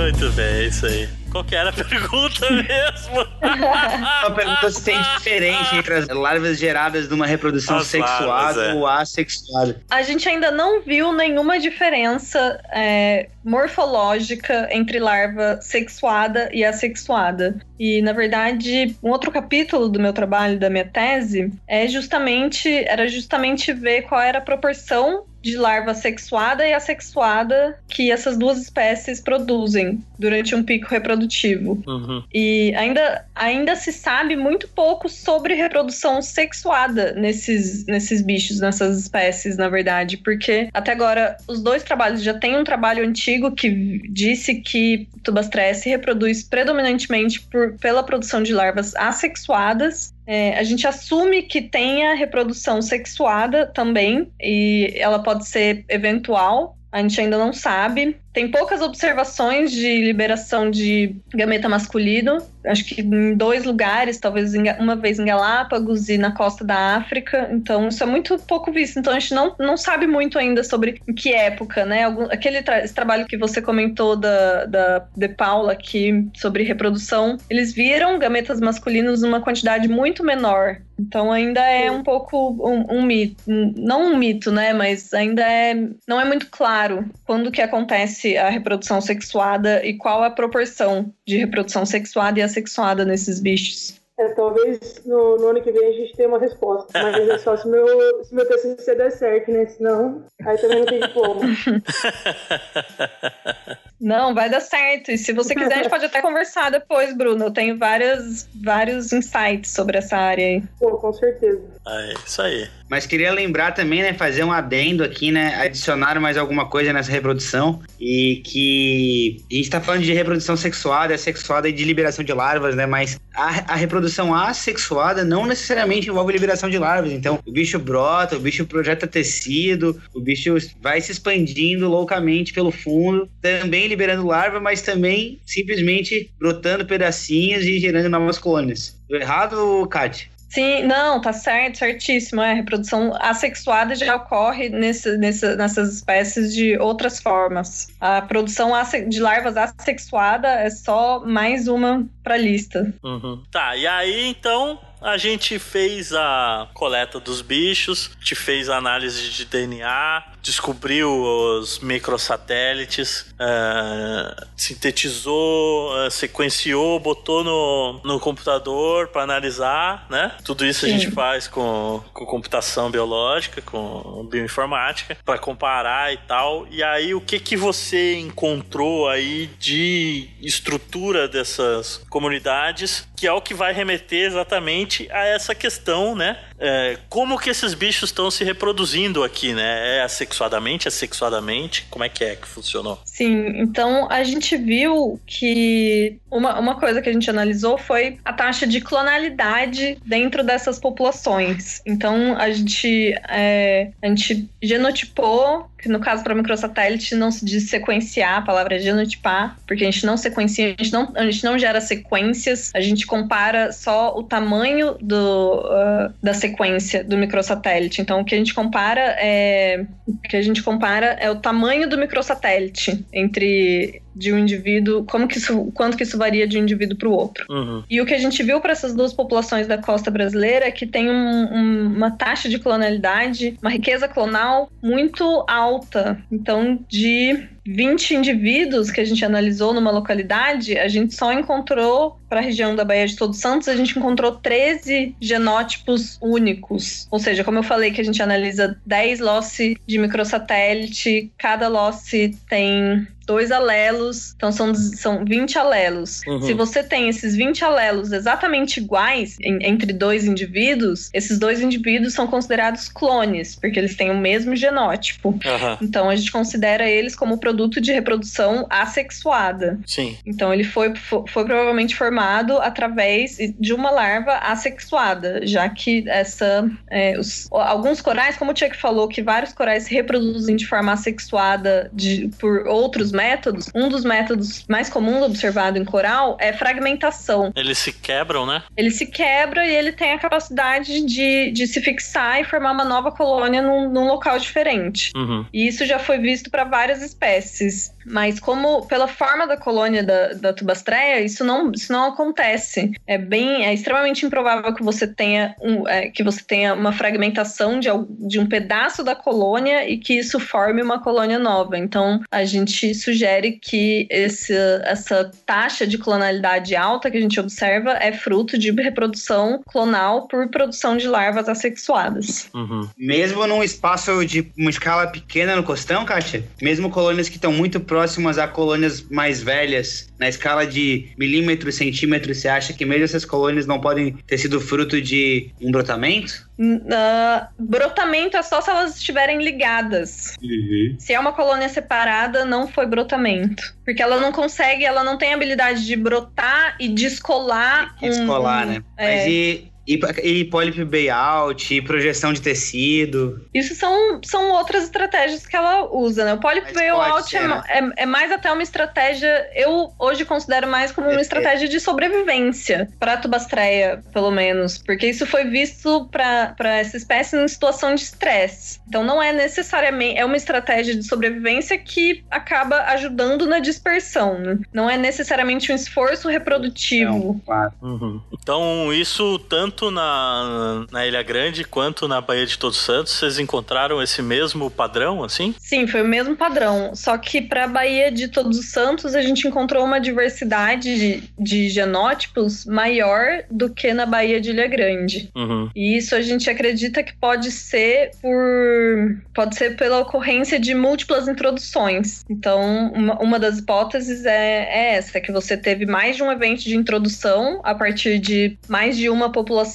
Muito bem, é isso aí. Qual que era a pergunta mesmo? Uma pergunta se tem diferença entre as larvas geradas de uma reprodução As sexuada larvas, é. ou assexuada. A gente ainda não viu nenhuma diferença é, morfológica entre larva sexuada e assexuada. E, na verdade, um outro capítulo do meu trabalho, da minha tese, é justamente, era justamente ver qual era a proporção de larva sexuada e assexuada que essas duas espécies produzem durante um pico reprodutivo. Uhum. E ainda, ainda se sabe muito pouco sobre reprodução sexuada nesses, nesses bichos, nessas espécies, na verdade, porque até agora os dois trabalhos já tem um trabalho antigo que disse que Tubastreia se reproduz predominantemente por, pela produção de larvas assexuadas. É, a gente assume que tenha reprodução sexuada também, e ela pode ser eventual, a gente ainda não sabe. Tem poucas observações de liberação de gameta masculino. Acho que em dois lugares, talvez uma vez em Galápagos e na costa da África. Então, isso é muito pouco visto. Então, a gente não, não sabe muito ainda sobre em que época, né? Algum, aquele tra trabalho que você comentou da, da De Paula aqui sobre reprodução, eles viram gametas masculinos numa quantidade muito menor. Então ainda é um pouco um, um, mito, não um mito, né? Mas ainda é não é muito claro quando que acontece a reprodução sexuada e qual a proporção de reprodução sexuada e assexuada nesses bichos. É, talvez no, no, ano que vem a gente tenha uma resposta. Mas é só se meu, se meu TCC der certo, né? Senão, aí também não tem diploma. Não, vai dar certo. E se você quiser, a gente pode até conversar depois, Bruno. Eu tenho várias, vários insights sobre essa área aí. Pô, com certeza. É, isso aí. Mas queria lembrar também, né, fazer um adendo aqui, né, adicionar mais alguma coisa nessa reprodução e que a gente está falando de reprodução sexuada, sexuada e de liberação de larvas, né, mas a, a reprodução assexuada não necessariamente envolve liberação de larvas. Então, o bicho brota, o bicho projeta tecido, o bicho vai se expandindo loucamente pelo fundo, também liberando larva, mas também simplesmente brotando pedacinhos e gerando novas colônias. Tô errado, Kátia? Sim, não, tá certo, certíssimo. É, a reprodução assexuada já ocorre nesse, nesse, nessas espécies de outras formas. A produção de larvas assexuada é só mais uma pra lista. Uhum. Tá, e aí então a gente fez a coleta dos bichos, a gente fez a análise de DNA, descobriu os microsatélites, uh, sintetizou, uh, sequenciou, botou no, no computador para analisar, né? Tudo isso Sim. a gente faz com, com computação biológica, com bioinformática, para comparar e tal. E aí, o que que você encontrou aí de estrutura dessas comunidades, que é o que vai remeter exatamente a essa questão, né? É, como que esses bichos estão se reproduzindo aqui, né? É assexuadamente, assexuadamente? Como é que é que funcionou? Sim, então a gente viu que uma, uma coisa que a gente analisou foi a taxa de clonalidade dentro dessas populações. Então a gente, é, a gente genotipou que no caso para microsatélite não se diz sequenciar, a palavra é genotipar, porque a gente não sequencia, a gente não, a gente não gera sequências, a gente compara só o tamanho do, uh, da sequência do microsatélite. Então o que a gente compara é o que a gente compara é o tamanho do microsatélite entre de um indivíduo, como que isso, quanto que isso varia de um indivíduo para o outro. Uhum. E o que a gente viu para essas duas populações da costa brasileira é que tem um, um, uma taxa de clonalidade, uma riqueza clonal muito alta. Então, de 20 indivíduos que a gente analisou numa localidade, a gente só encontrou, para a região da Baía de Todos Santos, a gente encontrou 13 genótipos únicos. Ou seja, como eu falei que a gente analisa 10 losse de microsatélite, cada losse tem dois alelos, então são, são 20 alelos. Uhum. Se você tem esses 20 alelos exatamente iguais em, entre dois indivíduos, esses dois indivíduos são considerados clones, porque eles têm o mesmo genótipo. Uhum. Então a gente considera eles como produto de reprodução assexuada. Sim. Então ele foi, foi, provavelmente formado através de uma larva assexuada, já que essa. É, os, alguns corais, como o Chuck falou, que vários corais se reproduzem de forma assexuada de, por outros métodos, um dos métodos mais comuns observado em coral é fragmentação. Eles se quebram, né? Ele se quebra e ele tem a capacidade de, de se fixar e formar uma nova colônia num, num local diferente. Uhum. E isso já foi visto para várias espécies. Mas como pela forma da colônia da, da tubastreia, isso não, isso não acontece. É bem, é extremamente improvável que você tenha, um, é, que você tenha uma fragmentação de, de um pedaço da colônia e que isso forme uma colônia nova. Então a gente sugere que esse, essa taxa de clonalidade alta que a gente observa é fruto de reprodução clonal por produção de larvas assexuadas. Uhum. Mesmo num espaço de uma escala pequena no costão, Kátia? Mesmo colônias que estão muito próximas a colônias mais velhas, na escala de milímetros, centímetros, você acha que mesmo essas colônias não podem ter sido fruto de um brotamento? Uh, brotamento é só se elas estiverem ligadas. Uhum. Se é uma colônia separada, não foi brotamento. Porque ela não consegue, ela não tem habilidade de brotar e descolar. E descolar, um, né? É... Mas e, E, e polyp buyout, e projeção de tecido. Isso são, são outras estratégias que ela usa, né? O buyout pode ser, é, né? é, é mais até uma estratégia, eu hoje considero mais como É, uma é. estratégia de sobrevivência para tubastreia, pelo menos, porque isso foi visto para essa espécie em situação de estresse. Então não é necessariamente, é uma estratégia de sobrevivência que acaba ajudando na dispersão, né? Não é necessariamente um esforço reprodutivo. Claro. Uhum. Então, isso tanto na, na Ilha Grande quanto na Baía de Todos Santos, vocês encontraram esse mesmo padrão, assim? Sim, foi o mesmo padrão. Só que para a Baía de Todos os Santos, a gente encontrou uma diversidade de, de genótipos maior do que na Baía de Ilha Grande. Uhum. E isso a gente acredita que pode ser por. pode ser pela ocorrência de múltiplas introduções. Então, uma, uma das hipóteses é, é essa, que você teve mais de um evento de introdução a partir de mais de uma população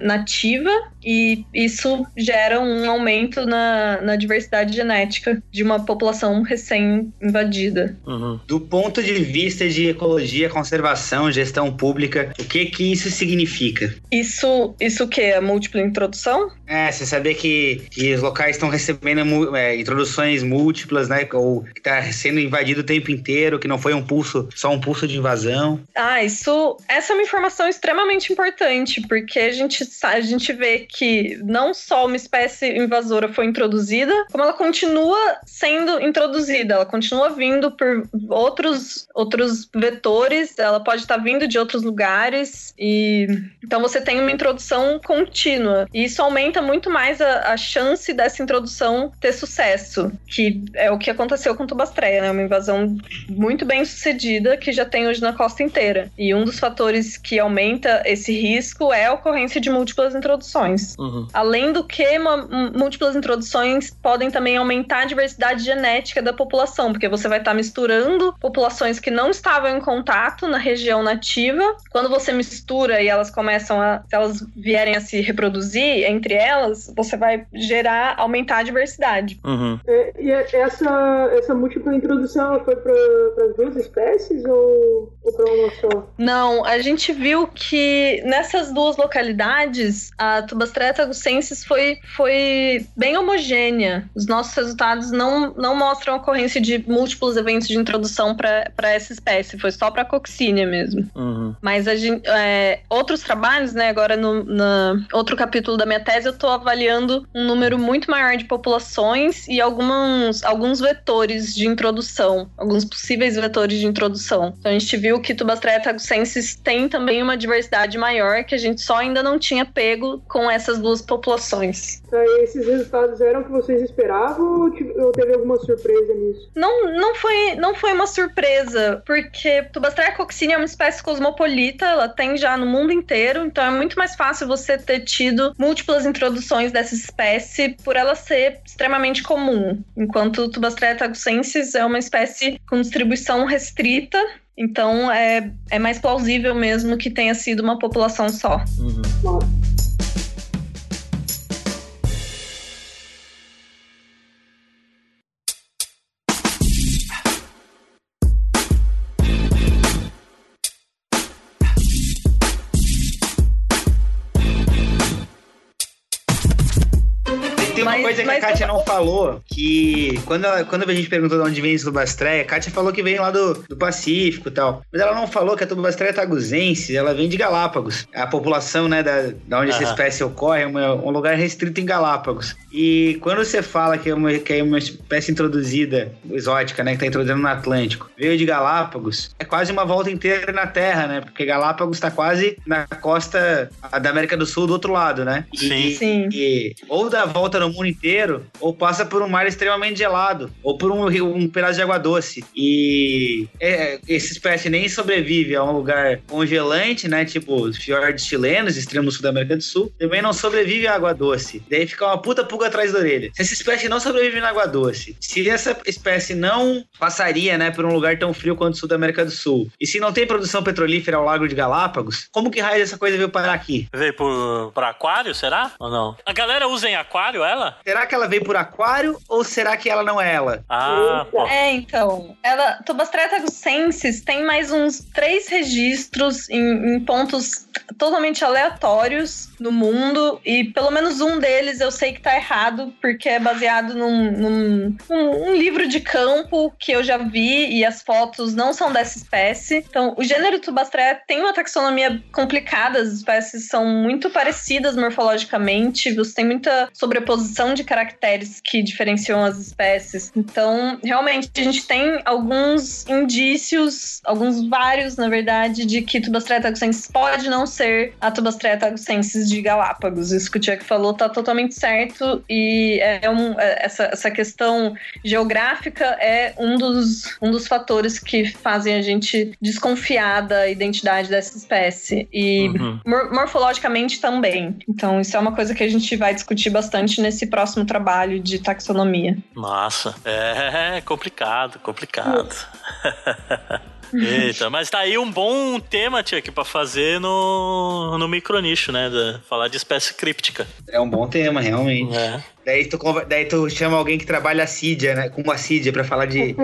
nativa, e isso gera um aumento na, na diversidade genética de uma população recém-invadida. Uhum. Do ponto de vista de ecologia, conservação, gestão pública, o que que isso significa? Isso, isso o quê? A múltipla introdução? É, você saber que, que os locais estão recebendo é, introduções múltiplas, né? Ou que tá sendo invadido o tempo inteiro, que não foi um pulso, só um pulso de invasão. Ah, isso. Essa é uma informação extremamente importante, porque a gente, a gente vê que não só uma espécie invasora foi introduzida, como ela continua sendo introduzida, ela continua vindo por outros, outros vetores, ela pode estar vindo de outros lugares, e então você tem uma introdução contínua. E isso aumenta muito mais a, a chance dessa introdução ter sucesso, que é o que aconteceu com Tubastreia, né? Uma invasão muito bem sucedida que já tem hoje na costa inteira. E um dos fatores que aumenta esse risco é a ocorrência de múltiplas introduções. Uhum. Além do que, múltiplas introduções podem também aumentar a diversidade genética da população, porque você vai estar misturando populações que não estavam em contato na região nativa. Quando você mistura e elas começam a, se elas vierem a se reproduzir entre elas, você vai gerar, aumentar a diversidade. Uhum. É, e é- essa, essa múltipla introdução foi para as duas espécies ou, ou para uma só? Não, a gente viu que nessas duas localidades, a Tubastreia tagucensis foi, foi bem homogênea. Os nossos resultados não, não mostram a ocorrência de múltiplos eventos de introdução para essa espécie, foi só para Coccínea mesmo. Uhum. Mas a gente, é, outros trabalhos, né? Agora no na outro capítulo da minha tese, eu estou avaliando um número muito maior de populações e alguns, alguns vetores de introdução, alguns possíveis vetores de introdução. Então a gente viu que Tubastreia tagucensis tem também uma diversidade maior que a gente só ainda não tinha pego com essas duas populações. Aí esses resultados eram o que vocês esperavam ou, teve alguma surpresa nisso? Não, não, foi, não foi uma surpresa, porque Tubastreia coccínea é uma espécie cosmopolita, ela tem já no mundo inteiro, então é muito mais fácil você ter tido múltiplas introduções dessa espécie por ela ser extremamente comum, enquanto Tubastreia tagucensis é uma espécie com distribuição restrita, então é, é mais plausível mesmo que tenha sido uma população só. Uhum. Mas- coisa que a Kátia eu- não falou, que quando, ela- quando a gente perguntou de onde vem esse tubastreia, a Kátia falou que vem lá do, do Pacífico e tal. Mas ela não falou que a tubastreia taguzense, ela vem de Galápagos. A população, né, da, da onde essa Aham. espécie ocorre é uma- um lugar restrito em Galápagos. E quando você fala que é uma, que é uma espécie introduzida, exótica, né, que tá introduzindo no Atlântico, veio de Galápagos, é quase uma volta inteira na Terra, né? Porque Galápagos tá quase na costa da América do Sul, do outro lado, né? E- Sim. Sim. e ou dá a volta no mundo inteiro, ou passa por um mar extremamente gelado, ou por um, um pedaço de água doce. E é, essa espécie nem sobrevive a um lugar congelante, né? Tipo os fiordes chilenos, extremo sul da América do Sul. Também não sobrevive a água doce. Daí fica uma puta pulga atrás da orelha. Se essa espécie não sobrevive na água doce, se essa espécie não passaria, né, por um lugar tão frio quanto o sul da América do Sul, e se não tem produção petrolífera ao lago de Galápagos, como que raio essa coisa veio parar aqui? Veio por, por aquário, será? Ou não? A galera usa em aquário, ela? Será que ela veio por aquário ou será que ela não é ela? Ah, pô. É, então. Ela, Tubastreia tagucensis tem mais uns três registros em, em pontos totalmente aleatórios no mundo e pelo menos um deles eu sei que tá errado porque é baseado num, num, num um livro de campo que eu já vi e as fotos não são dessa espécie. Então, o gênero Tubastrea tem uma taxonomia complicada, as espécies são muito parecidas morfologicamente, você tem muita sobreposição de caracteres que diferenciam as espécies. Então, realmente, a gente tem alguns indícios, alguns vários, na verdade, de que Tubastrea tagusensis pode não ser a Tubastrea tagusensis de Galápagos. Isso que o Chuck falou tá totalmente certo e é um, é, essa, essa questão geográfica é um dos, um dos fatores que fazem a gente desconfiar da identidade dessa espécie e uhum. mor morfologicamente também. Então, isso é uma coisa que a gente vai discutir bastante nesse próximo trabalho de taxonomia. Massa. É complicado, complicado. Eita, mas tá aí um bom tema, Chuck, pra fazer no, no micronicho, né? De, falar de espécie críptica. É um bom tema, realmente. É. Daí tu, daí tu chama alguém que trabalha assídia, né? Com assídia pra falar de,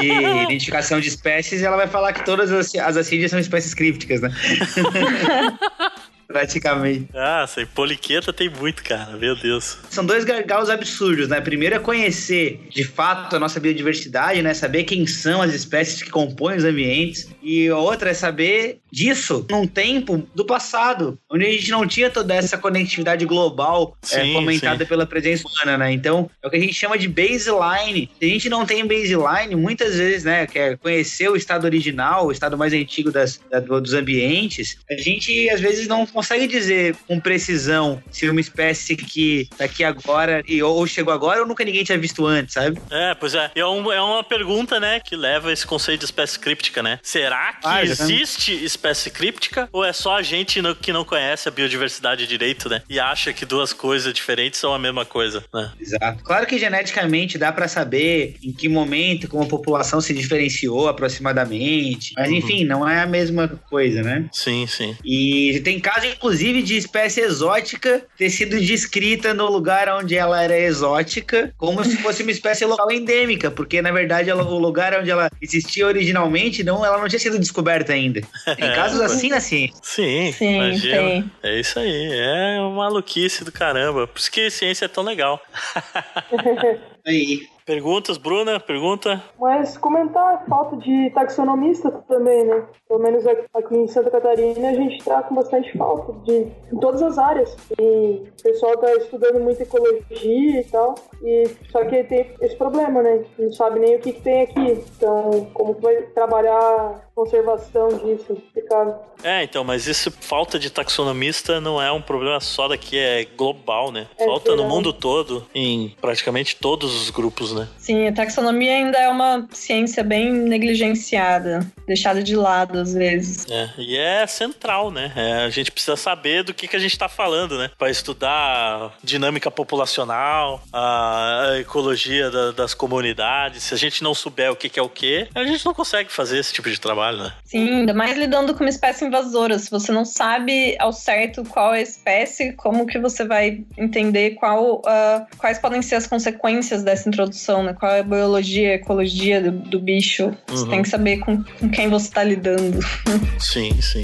de identificação de espécies e ela vai falar que todas as, as assídias são espécies crípticas, né? Praticamente. Ah, essa poliqueta tem muito, cara. Meu Deus. São dois gargalos absurdos, né? Primeiro é conhecer, de fato, a nossa biodiversidade, né? Saber quem são as espécies que compõem os ambientes. E a outra é saber disso num tempo do passado, onde a gente não tinha toda essa conectividade global é, sim, é, fomentada sim. pela presença humana, né? Então, é o que a gente chama de baseline. Se a gente não tem baseline, muitas vezes, né, quer conhecer o estado original, o estado mais antigo das, da, dos ambientes, a gente às vezes não consegue dizer com precisão se uma espécie que tá aqui agora e ou chegou agora ou nunca ninguém tinha visto antes, sabe? É, pois é. É, um, é uma pergunta, né, que leva esse conceito de espécie críptica, né? Será que ah, existe espécie críptica ou é só a gente no, que não conhece a biodiversidade direito, né? E acha que duas coisas diferentes são a mesma coisa, né? Exato. Claro que geneticamente dá para saber em que momento como a população se diferenciou aproximadamente, mas uhum. enfim, não é a mesma coisa, né? Sim, sim. E tem casos inclusive de espécie exótica ter sido descrita no lugar onde ela era exótica, como se fosse uma espécie local endêmica, porque na verdade ela, o lugar onde ela existia originalmente, não, ela não tinha sido descoberta ainda. Tem casos assim na ciência. Sim, Sim imagina. Tem. É isso aí, é uma maluquice do caramba. Por isso que ciência é tão legal. aí. Perguntas, Bruna? Pergunta? Mas comentar falta de taxonomista também, né? Pelo menos aqui em Santa Catarina a gente está com bastante falta de em todas as áreas. E o pessoal está estudando muito ecologia e tal. E só que tem esse problema, né? Não sabe nem o que, que tem aqui. Então, como que vai trabalhar conservação disso, complicado. É, então, mas isso falta de taxonomista não é um problema só daqui, é global, né? É falta no mundo todo, em praticamente todos os grupos, né? Sim, a taxonomia ainda é uma ciência bem negligenciada, deixada de lado às vezes. É, e é central, né? É, a gente precisa saber do que, que a gente está falando, né? Para estudar dinâmica populacional, a ecologia da, das comunidades. Se a gente não souber o que, que é o que, a gente não consegue fazer esse tipo de trabalho trabalho, né? Sim, ainda mais lidando com uma espécie invasora. Se você não sabe ao certo qual é a espécie, como que você vai entender qual, uh, quais podem ser as consequências dessa introdução, né? Qual é a biologia, a ecologia do, do bicho. Uhum. Você tem que saber com, com quem você está lidando. Sim, sim.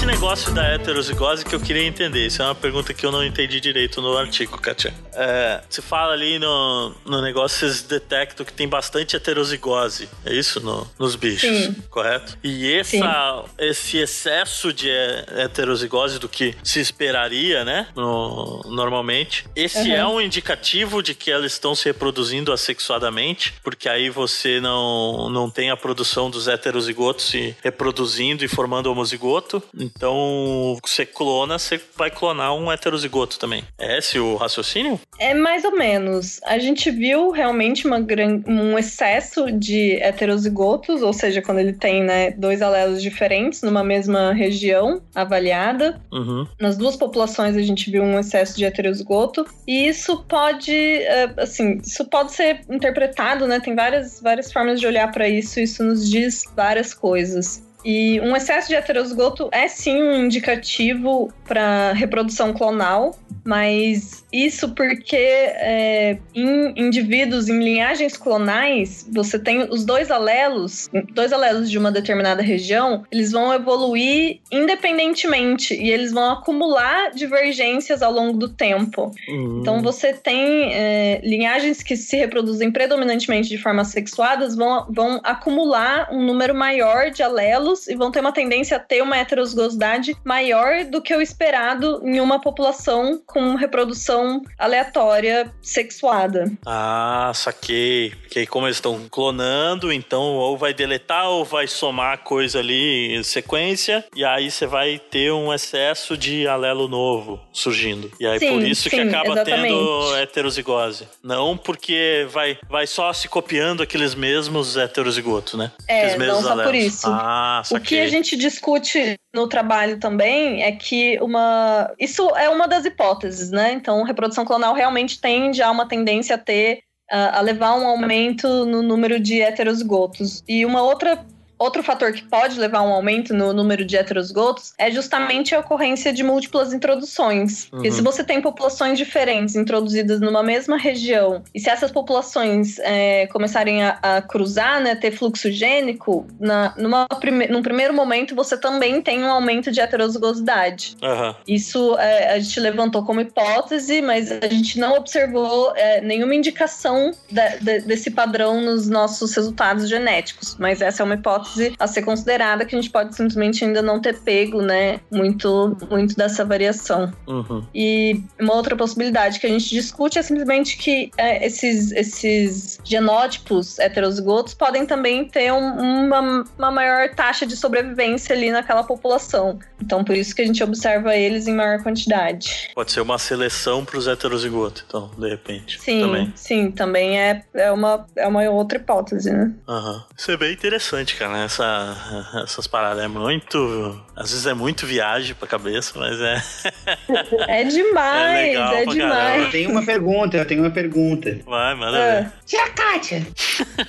Esse negócio da heterozigose que eu queria entender, isso é uma pergunta que eu não entendi direito no artigo, Katia. É, você fala ali no, no negócio, vocês detectam que tem bastante heterozigose, é isso? No, nos bichos, Sim. correto? E essa, esse excesso de heterozigose do que se esperaria, né? No, normalmente, esse uhum. é um indicativo de que elas estão se reproduzindo assexuadamente, porque aí você não, não tem a produção dos heterozigotos se reproduzindo e formando homozigoto. Então, você clona, você vai clonar um heterozigoto também. É esse o raciocínio? É mais ou menos. A gente viu realmente gran... um excesso de heterozigotos, ou seja, quando ele tem né, dois alelos diferentes numa mesma região avaliada. Uhum. Nas duas populações a gente viu um excesso de heterozigoto. E isso pode, é, assim, isso pode ser interpretado, né? Tem várias, várias formas de olhar para isso. Isso nos diz várias coisas. E um excesso de heterozigoto é sim um indicativo para reprodução clonal, mas isso porque é, em indivíduos em linhagens clonais, você tem os dois alelos, dois alelos de uma determinada região, eles vão evoluir independentemente e eles vão acumular divergências ao longo do tempo. Uhum. Então você tem é, linhagens que se reproduzem predominantemente de forma sexuadas, vão, vão acumular um número maior de alelos e vão ter uma tendência a ter uma heterozigosidade maior do que o esperado em uma população com reprodução aleatória sexuada. Ah, saquei. Porque como eles estão clonando, então ou vai deletar ou vai somar coisa ali em sequência, e aí você vai ter um excesso de alelo novo surgindo. E aí sim, por isso sim, que acaba exatamente. tendo heterozigose. Não porque vai, vai só se copiando aqueles mesmos heterozigotos, né? É, não só alelos. por isso. Ah, O que a gente discute no trabalho também é que uma. Isso é uma das hipóteses, né? Então, reprodução clonal realmente tende a uma tendência a ter. a levar um aumento no número de heterozigotos. E uma outra Outro fator que pode levar a um aumento no número de heterozigotos é justamente a ocorrência de múltiplas introduções. Uhum. Porque se você tem populações diferentes introduzidas numa mesma região, e se essas populações é, começarem a, a, cruzar, né, ter fluxo gênico, na, numa prime num primeiro momento você também tem um aumento de heterozigosidade. Uhum. Isso é, a gente levantou como hipótese, mas a gente não observou é, nenhuma indicação de, de, desse padrão nos nossos resultados genéticos. Mas essa é uma hipótese hipótese a ser considerada que a gente pode simplesmente ainda não ter pego, né, muito, muito dessa variação. Uhum. E uma outra possibilidade que a gente discute é simplesmente que é, esses, esses genótipos heterozigotos podem também ter um, uma, uma maior taxa de sobrevivência ali naquela população. Então, por isso que a gente observa eles em maior quantidade. Pode ser uma seleção para os heterozigotos, então, de repente. Sim, também. sim, também é, é, uma, é uma outra hipótese, né? Uhum. Isso é bem interessante, cara né? Essa, essas paradas é muito. Às vezes é muito viagem pra cabeça, mas é. É demais, é, é demais. Eu tenho uma pergunta, eu tenho uma pergunta. Vai, manda é. ver. Tia Kátia!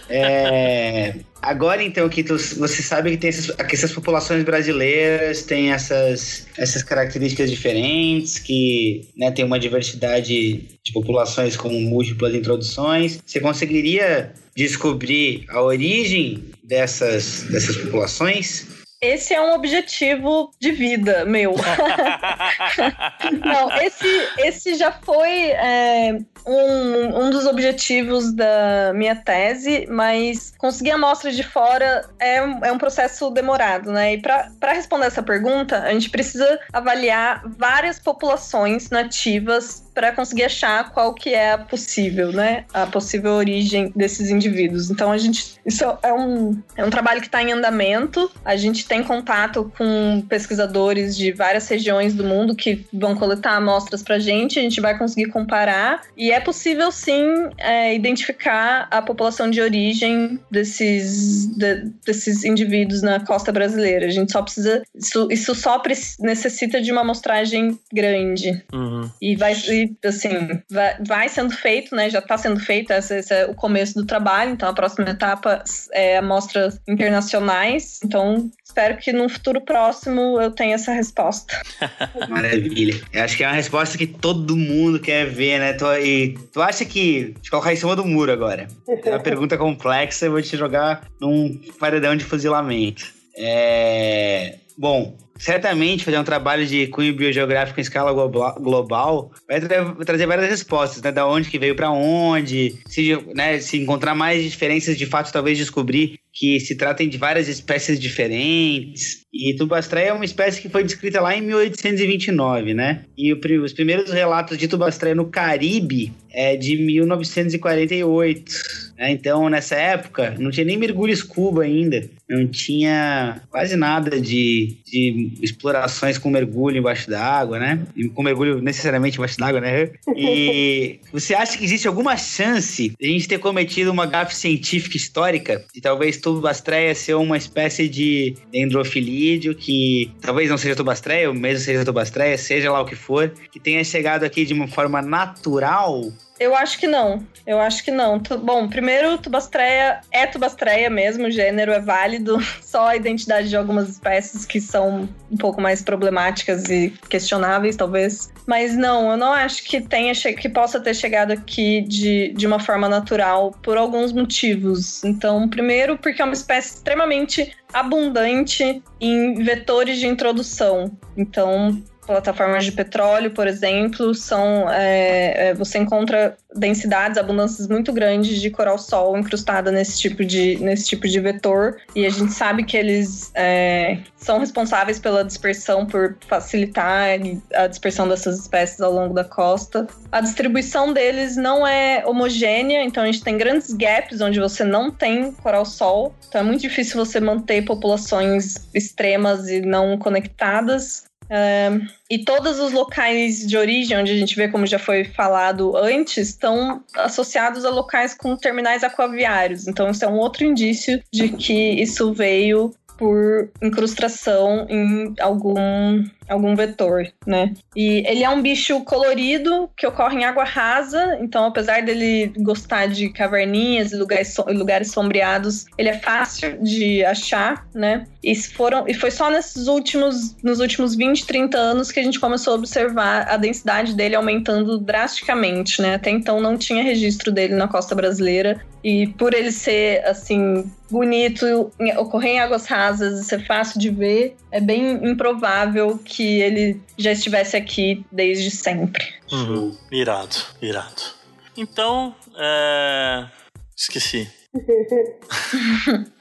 É. Agora, então, que tu, você sabe que tem essas, que essas populações brasileiras têm essas, essas características diferentes, que né, tem uma diversidade de populações com múltiplas introduções. Você conseguiria descobrir a origem dessas, dessas populações? Esse é um objetivo de vida meu. Não, esse, esse já foi é, um, um dos objetivos da minha tese, mas conseguir a amostra de fora é, é um processo demorado, né? E para responder essa pergunta, a gente precisa avaliar várias populações nativas para conseguir achar qual que é a possível, né? A possível origem desses indivíduos. Então a gente. Isso é um, é um trabalho que está em andamento. A gente tem contato com pesquisadores de várias regiões do mundo que vão coletar amostras para a gente, a gente vai conseguir comparar. E é possível sim é, identificar a população de origem desses, de, desses indivíduos na costa brasileira. A gente só precisa. Isso, isso só necessita de uma amostragem grande. Uhum. E vai. E, assim, vai, vai, sendo feito, né? Já está sendo feito, esse, esse, é o começo do trabalho, então a próxima etapa é amostras internacionais. Então, espero que no futuro próximo eu tenha essa resposta. Maravilha. Eu acho que é uma resposta que todo mundo quer ver, né? Tu, e tu acha que. Te colocar em cima do muro agora. É uma pergunta complexa, eu vou te jogar num paredão de fuzilamento. É. Bom, certamente fazer um trabalho de cunho biogeográfico em escala global vai tra trazer várias respostas, né? Da onde que veio para onde, se, né, se encontrar mais diferenças, de fato, talvez descobrir que se tratem de várias espécies diferentes. E tubastreia é uma espécie que foi descrita lá em 1829, né? E os primeiros relatos de tubastreia no Caribe é de 1948. Né? Então, nessa época, não tinha nem mergulho scuba ainda. Não tinha quase nada de, de explorações com mergulho embaixo d'água, né? E com mergulho necessariamente embaixo d'água, né? E você acha que existe alguma chance de a gente ter cometido uma gafe científica histórica de talvez tubastreia ser uma espécie de dendrofilídeo que talvez não seja tubastreia, ou mesmo seja tubastreia, seja lá o que for, que tenha chegado aqui de uma forma natural Eu acho que não. Eu acho que não. Bom, primeiro, tubastreia é tubastreia mesmo, o gênero é válido, só a identidade de algumas espécies que são um pouco mais problemáticas e questionáveis, talvez. Mas não, eu não acho que tenha que possa ter chegado aqui de, de uma forma natural por alguns motivos. Então, primeiro, porque é uma espécie extremamente abundante em vetores de introdução. Então, plataformas de petróleo, por exemplo, são é, é, você encontra densidades, abundâncias muito grandes de coral-sol incrustada nesse tipo de nesse tipo de vetor. E a gente sabe que eles é, são responsáveis pela dispersão, por facilitar a dispersão dessas espécies ao longo da costa. A distribuição deles não é homogênea, então a gente tem grandes gaps onde você não tem coral-sol, então é muito difícil você manter populações extremas e não conectadas e todos os locais de origem, onde a gente vê, como já foi falado antes, estão associados a locais com terminais aquaviários. Então, isso é um outro indício de que isso veio por incrustação em algum algum vetor, né? E ele é um bicho colorido que ocorre em água rasa, então apesar dele gostar de caverninhas e lugares, lugares sombreados, ele é fácil de achar, né? E foram e foi só nesses últimos nos últimos 20, 30 anos que a gente começou a observar a densidade dele aumentando drasticamente, né? Até então não tinha registro dele na costa brasileira e por ele ser assim bonito, ocorrer em águas rasas e ser fácil de ver, é bem improvável que ele já estivesse aqui desde sempre. Uhum. Irado, irado. Então, é... esqueci.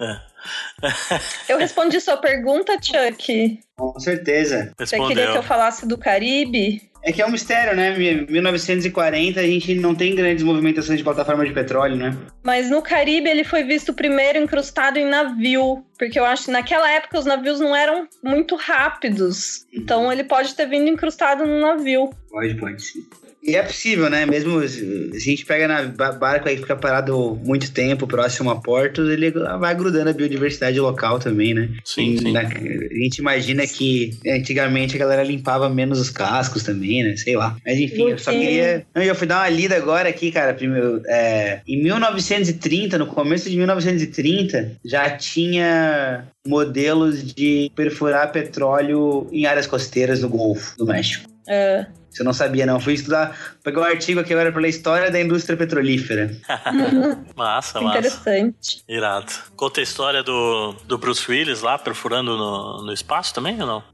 é. Eu respondi sua pergunta, Chuck. Com certeza. Você queria que eu falasse do Caribe? É que é um mistério, né? 1940 a gente não tem grandes movimentações de plataforma de petróleo, né? Mas no Caribe ele foi visto primeiro incrustado em navio, porque eu acho que naquela época os navios não eram muito rápidos. Então ele pode ter vindo incrustado no navio. Pode, pode sim. E é possível, né? Mesmo se a gente pega na barco aí que fica parado muito tempo, próximo a portos, ele vai grudando a biodiversidade local também, né? Sim, sim. Na, a gente imagina que antigamente a galera limpava menos os cascos também, né? Sei lá. Mas enfim, eu só queria. Eu fui dar uma lida agora aqui, cara. Primeiro, é, em 1930, no começo de 1930, já tinha modelos de perfurar petróleo em áreas costeiras do Golfo do México. É. Você não sabia, não. Fui estudar, pegar um artigo aqui agora pela história da indústria petrolífera. massa, massa. Interessante. Irado. Conta a história do, do Bruce Willis lá, perfurando no, no espaço também ou não?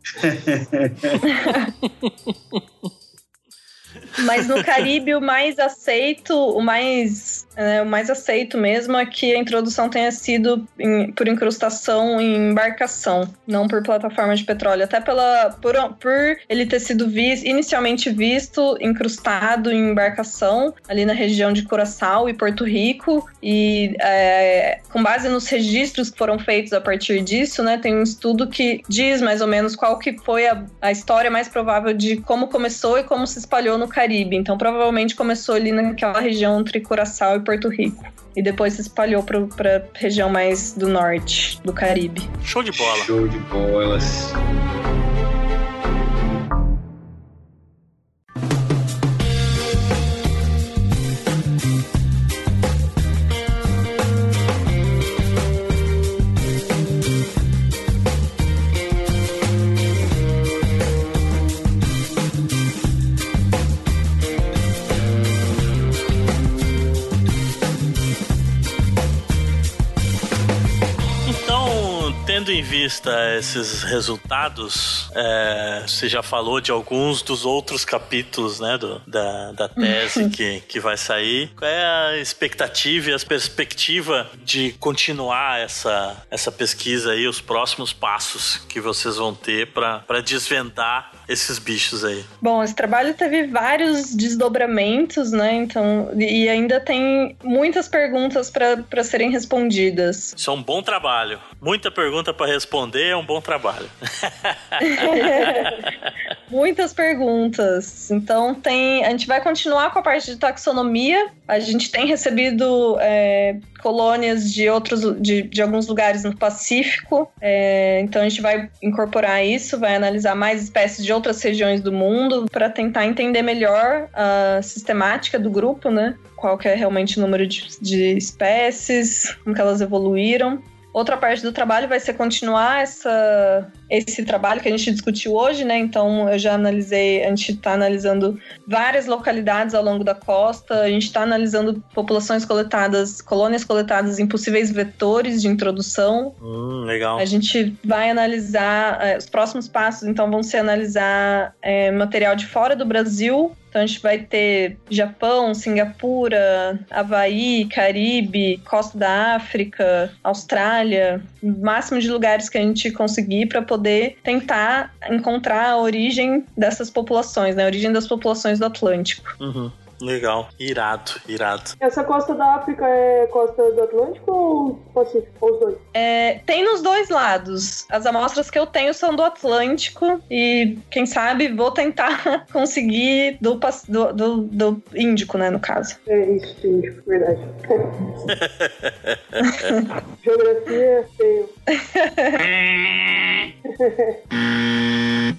Mas no Caribe o mais aceito, o mais, é, o mais aceito mesmo é que a introdução tenha sido em, por incrustação em embarcação, não por plataforma de petróleo. Até pela, por, por ele ter sido vis, inicialmente visto incrustado em embarcação ali na região de Curaçao e Porto Rico. E é, com base nos registros que foram feitos a partir disso, né, tem um estudo que diz mais ou menos qual que foi a, a história mais provável de como começou e como se espalhou no Caribe. Então, provavelmente começou ali naquela região entre Curaçao e Porto Rico. E depois se espalhou para a região mais do norte do Caribe. Show de bola. Show de bolas. Esses resultados, é, você já falou de alguns dos outros capítulos né, do, da, da tese que, que vai sair. Qual é a expectativa e a perspectiva de continuar essa, essa pesquisa aí, os próximos passos que vocês vão ter para desvendar esses bichos aí? Bom, esse trabalho teve vários desdobramentos, né? Então, e ainda tem muitas perguntas para serem respondidas. Isso é um bom trabalho. Muita pergunta para responder é um bom trabalho. Muitas perguntas. Então tem. A gente vai continuar com a parte de taxonomia. A gente tem recebido é, colônias de outros de, de alguns lugares no Pacífico. É, então a gente vai incorporar isso, vai analisar mais espécies de outras regiões do mundo para tentar entender melhor a sistemática do grupo, né? Qual que é realmente o número de, de espécies, como que elas evoluíram. Outra parte do trabalho vai ser continuar essa, esse trabalho que a gente discutiu hoje, né? Então, eu já analisei, a gente está analisando várias localidades ao longo da costa, a gente está analisando populações coletadas, colônias coletadas em possíveis vetores de introdução. Hum, legal. A gente vai analisar, é, os próximos passos, então, vão ser analisar é, material de fora do Brasil, então a gente vai ter Japão, Singapura, Havaí, Caribe, Costa da África, Austrália, máximo de lugares que a gente conseguir para poder tentar encontrar a origem dessas populações, né? A origem das populações do Atlântico. Uhum. Legal, irado, irado. Essa costa da África é costa do Atlântico ou Pacífico? Ou os dois? É, tem nos dois lados. As amostras que eu tenho são do Atlântico e, quem sabe, vou tentar conseguir do, do, do, do Índico, né, no caso. É isso, Índico, verdade. Geografia, feio.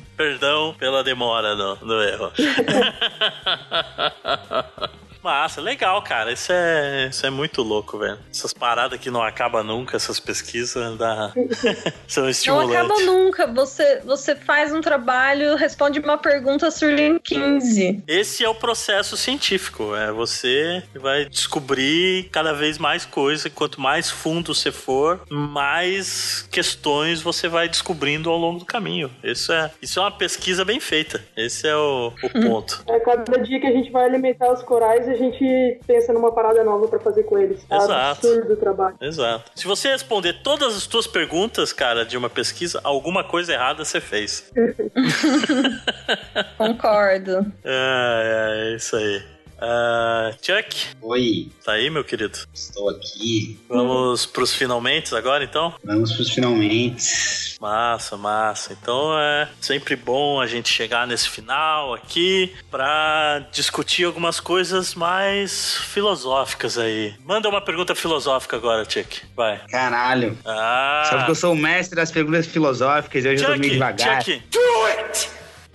Perdão pela demora no, no erro. Massa, legal, cara. Isso é, isso é muito louco, velho. Essas paradas que não acabam nunca, essas pesquisas dá... são estimulantes. Não acaba nunca. Você, você faz um trabalho, responde uma pergunta, surge em 15. Esse é o processo científico. É você vai descobrir cada vez mais coisa. Quanto mais fundo você for, mais questões você vai descobrindo ao longo do caminho. Isso é, isso é uma pesquisa bem feita. Esse é o, o ponto. É cada dia que a gente vai alimentar os corais, a gente pensa numa parada nova para fazer com eles. É Exato. absurdo o trabalho. Exato. Se você responder todas as suas perguntas, cara, de uma pesquisa, alguma coisa errada você fez. Concordo. É, é isso aí. Uh, Chuck, Oi, tá aí, meu querido? estou aqui. Vamos pros finalmente agora, então? Vamos pros finalmente. Massa, massa. Então é sempre bom a gente chegar nesse final aqui pra discutir algumas coisas mais filosóficas aí. Manda uma pergunta filosófica agora, Chuck. Vai. Caralho. Ah, Sabe que eu sou o mestre das perguntas filosóficas e hoje eu tô meio Chuck, devagar. Chuck, Do it!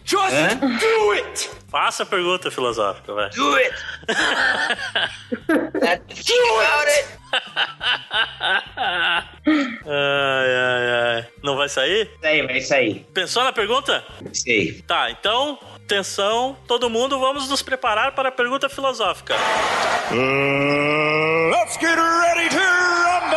Just Hã? do it! faça a pergunta filosófica, vai. Do it! About it! ai, ai, ai. Não vai sair? Aí, vai sair. Pensou na pergunta? Sei. Tá, então, atenção, todo mundo, vamos nos preparar para a pergunta filosófica. Uh, let's get ready to rumble!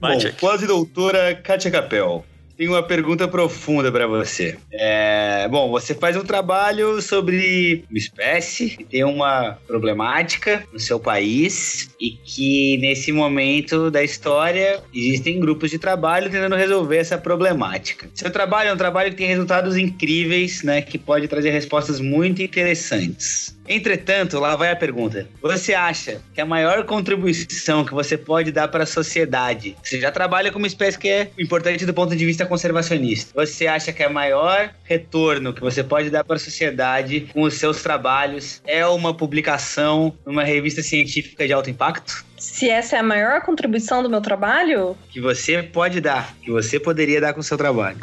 Bom, quase doutora Kátia Capel. Tenho uma pergunta profunda para você. É, bom, você faz um trabalho sobre uma espécie que tem uma problemática no seu país e que nesse momento da história existem grupos de trabalho tentando resolver essa problemática. Seu trabalho é um trabalho que tem resultados incríveis, né, que pode trazer respostas muito interessantes. Entretanto, lá vai a pergunta. Você acha que a maior contribuição que você pode dar para a sociedade, você já trabalha com uma espécie que é importante do ponto de vista conservacionista. Você acha que a maior retorno que você pode dar para a sociedade com os seus trabalhos é uma publicação numa revista científica de alto impacto? Se essa é a maior contribuição do meu trabalho, Que você pode dar, que você poderia dar com o seu trabalho.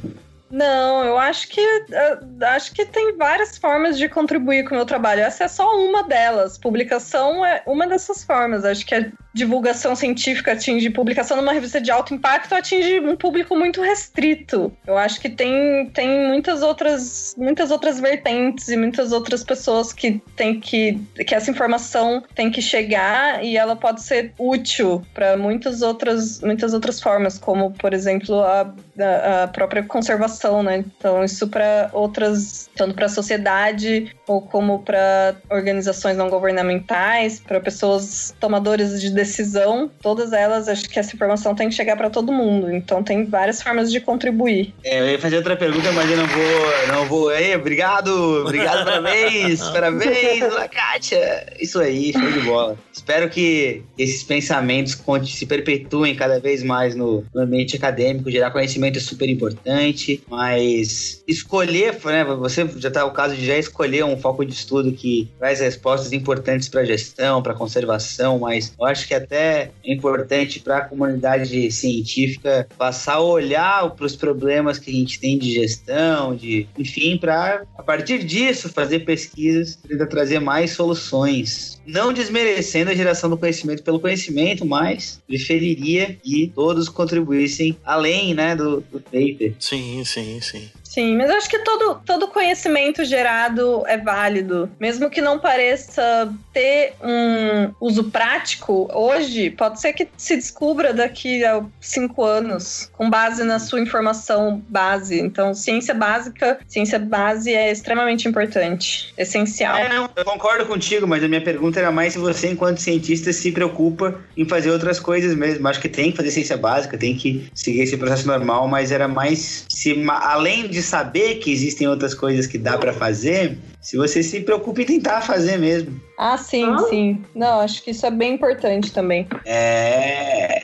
Não, eu acho que eh, acho que tem várias formas de contribuir com o meu trabalho. Essa é só uma delas. Publicação é uma dessas formas. Acho que a divulgação científica atinge publicação numa revista de alto impacto atinge um público muito restrito. Eu acho que tem, tem muitas outras muitas outras vertentes e muitas outras pessoas que tem que que essa informação tem que chegar e ela pode ser útil para muitas outras muitas outras formas, como por exemplo a, a, a própria conservação né? Então, isso para outras, tanto para a sociedade ou como para organizações não governamentais, para pessoas tomadoras de decisão, todas elas, acho que essa informação tem que chegar para todo mundo. Então, tem várias formas de contribuir. É, eu ia fazer outra pergunta, mas eu não vou. Não vou. Ei, obrigado! Obrigado, parabéns! parabéns, Dona Kátia! Isso aí, show de bola. Espero que esses pensamentos se perpetuem cada vez mais no, no ambiente acadêmico. Gerar conhecimento é super importante, mas escolher, né? Você já está o caso de já escolher um foco de estudo que traz respostas importantes para gestão, para conservação, mas eu acho que até é importante para a comunidade científica passar a olhar para os problemas que a gente tem de gestão, de enfim, para a partir disso fazer pesquisas, tentar trazer mais soluções. Não desmerecendo a geração do conhecimento pelo conhecimento, mas preferiria que todos contribuíssem além né, do, do paper. Sim, sim, sim. Sim, mas acho que todo, todo conhecimento gerado é válido. Mesmo que não pareça ter um uso prático, hoje pode ser que se descubra daqui a cinco anos, com base na sua informação base. Então, ciência básica, ciência base é extremamente importante, essencial. É, eu concordo contigo, mas a minha pergunta era mais se você, enquanto cientista, se preocupa em fazer outras coisas mesmo. Acho que tem que fazer ciência básica, tem que seguir esse processo normal, mas era mais se além de saber que existem outras coisas que dá para fazer, se você se preocupa em tentar fazer mesmo. Ah, sim, ah. sim. Não, acho que isso é bem importante também. É.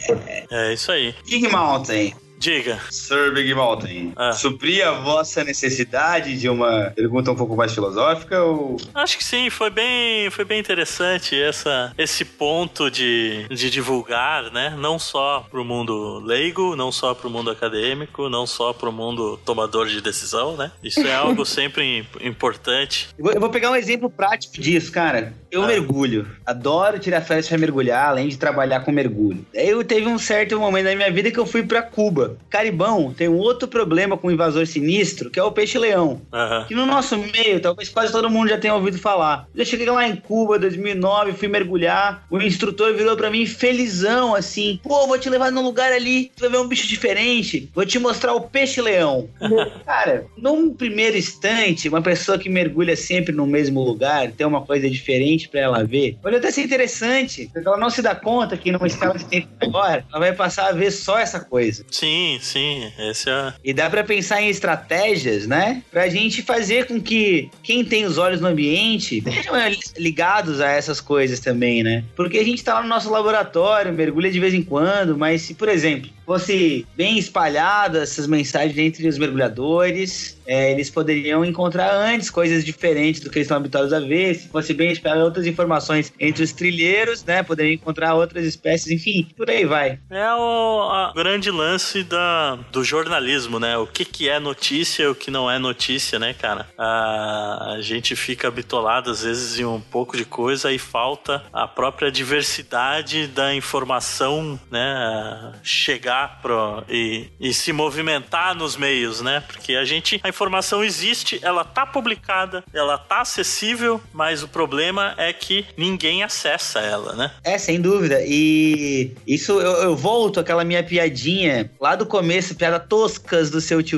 É isso aí. King Mountain. Diga. Sir Big Mountain, ah. suprir a vossa necessidade de uma pergunta um pouco mais filosófica ou... Acho que sim, foi bem, foi bem interessante essa, esse ponto de, de divulgar, né? Não só pro mundo leigo, não só pro mundo acadêmico, não só pro mundo tomador de decisão, né? Isso é algo sempre importante. Eu vou pegar um exemplo prático disso, cara. Eu ah. mergulho. Adoro tirar férias para mergulhar, além de trabalhar com mergulho. Eu teve um certo momento da minha vida que eu fui para Cuba. Caribão tem um outro problema com o invasor sinistro, que é o peixe-leão. Uhum. Que no nosso meio, talvez quase todo mundo já tenha ouvido falar. Eu cheguei lá em Cuba, 2009, fui mergulhar. O instrutor virou para mim felizão, assim: pô, vou te levar num lugar ali, tu vai ver um bicho diferente. Vou te mostrar o peixe-leão. Cara, num primeiro instante, uma pessoa que mergulha sempre no mesmo lugar, tem uma coisa diferente para ela ver, pode até ser interessante, porque ela não se dá conta que numa escala de tempo agora, ela vai passar a ver só essa coisa. Sim. Sim. Esse é... E dá para pensar em estratégias, né? Pra gente fazer com que quem tem os olhos no ambiente estejam ligados a essas coisas também, né? Porque a gente tá lá no nosso laboratório, mergulha de vez em quando, mas se, por exemplo, fosse bem espalhada essas mensagens entre os mergulhadores, é, eles poderiam encontrar antes coisas diferentes do que eles estão habituados a ver. Se fosse bem espalhada outras informações entre os trilheiros, né? Poderiam encontrar outras espécies, enfim, por aí vai. É o grande lance da, do jornalismo, né? O que, que é notícia e o que não é notícia, né, cara? A, a gente fica bitolado às vezes em um pouco de coisa e falta a própria diversidade da informação, né? Chegar chegar pro, e, e se movimentar nos meios, né? Porque a gente, a informação existe, ela tá publicada, ela tá acessível, mas o problema é que ninguém acessa ela, né? É, sem dúvida. E isso eu, eu volto àquela minha piadinha lá do começo, piada toscas do seu tio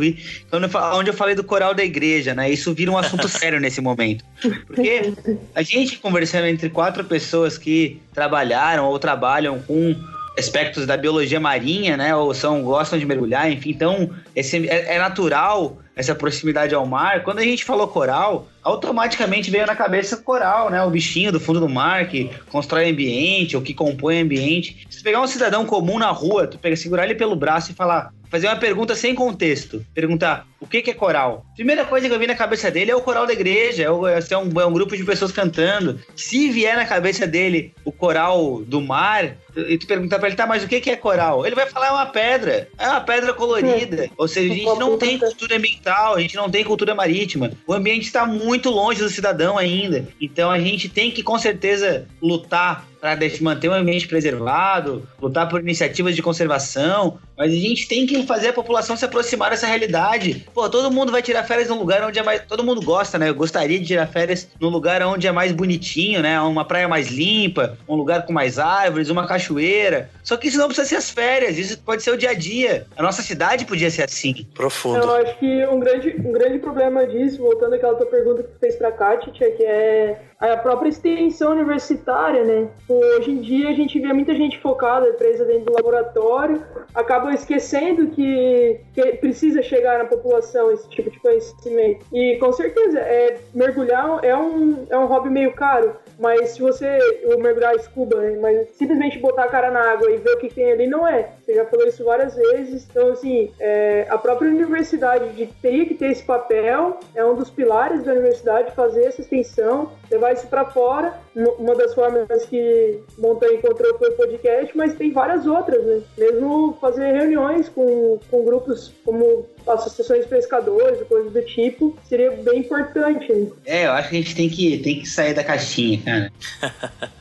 quando eu, onde eu falei do coral da igreja, né? Isso vira um assunto sério nesse momento. Porque a gente conversando entre quatro pessoas que trabalharam ou trabalham com aspectos da biologia marinha, né? Ou são gostam de mergulhar, enfim. Então, esse, é, é natural essa proximidade ao mar. Quando a gente falou coral, automaticamente veio na cabeça coral, né? O bichinho do fundo do mar que constrói ambiente ou que compõe ambiente. Se pegar um cidadão comum na rua, tu pega, segurar ele pelo braço e falar, fazer uma pergunta sem contexto. Perguntar o que, que é coral. Primeira coisa que eu vi na cabeça dele é o coral da igreja, é, o, é, um, é um grupo de pessoas cantando. Se vier na cabeça dele o coral do mar, e tu perguntar pra ele, tá, mas o que, que é coral? Ele vai falar, é uma pedra. É uma pedra colorida. Ou seja, a gente não tem cultura ambiental, a gente não tem cultura marítima. O ambiente está muito longe do cidadão ainda. Então a gente tem que, com certeza, lutar para manter o ambiente preservado, lutar por iniciativas de conservação, mas a gente tem que fazer a população se aproximar dessa realidade. Pô, todo mundo vai tirar férias num lugar onde é mais. Todo mundo gosta, né? Eu gostaria de tirar férias num lugar onde é mais bonitinho, né? Uma praia mais limpa, um lugar com mais árvores, uma cachoeira. Só que isso não precisa ser as férias, isso pode ser o dia a dia. A nossa cidade podia ser assim. Profundo. Eu acho que um grande, um grande problema disso, voltando àquela tua pergunta que tu fez pra Kátia, que é a própria extensão universitária, né? Hoje em dia a gente vê muita gente focada, presa dentro do laboratório, acaba esquecendo que, que precisa chegar na população esse tipo de conhecimento. E com certeza, é, mergulhar é um, é um hobby meio caro, mas se você o mergulhar scuba, né? mas simplesmente botar a cara na água e ver o que tem ali não é. Você já falou isso várias vezes. Então, assim, é, a própria universidade de, teria que ter esse papel, é um dos pilares da universidade fazer essa extensão, levar isso para fora. Uma das formas que Montanha encontrou foi o podcast, mas tem várias outras, né? Mesmo fazer reuniões com, com grupos como associações de pescadores, coisas do tipo, seria bem importante. Né? É, eu acho que a gente tem que, tem que sair da caixinha, cara.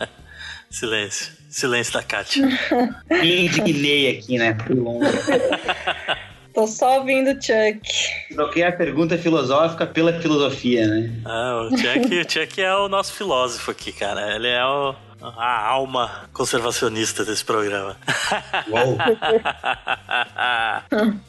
Silêncio. Silêncio da Kátia. Me indignei aqui, né? Por longe. Tô só ouvindo o Chuck. Troquei a pergunta filosófica pela filosofia, né? Ah, o Chuck, o Chuck é o nosso filósofo aqui, cara. Ele é o, a alma conservacionista desse programa. Uou.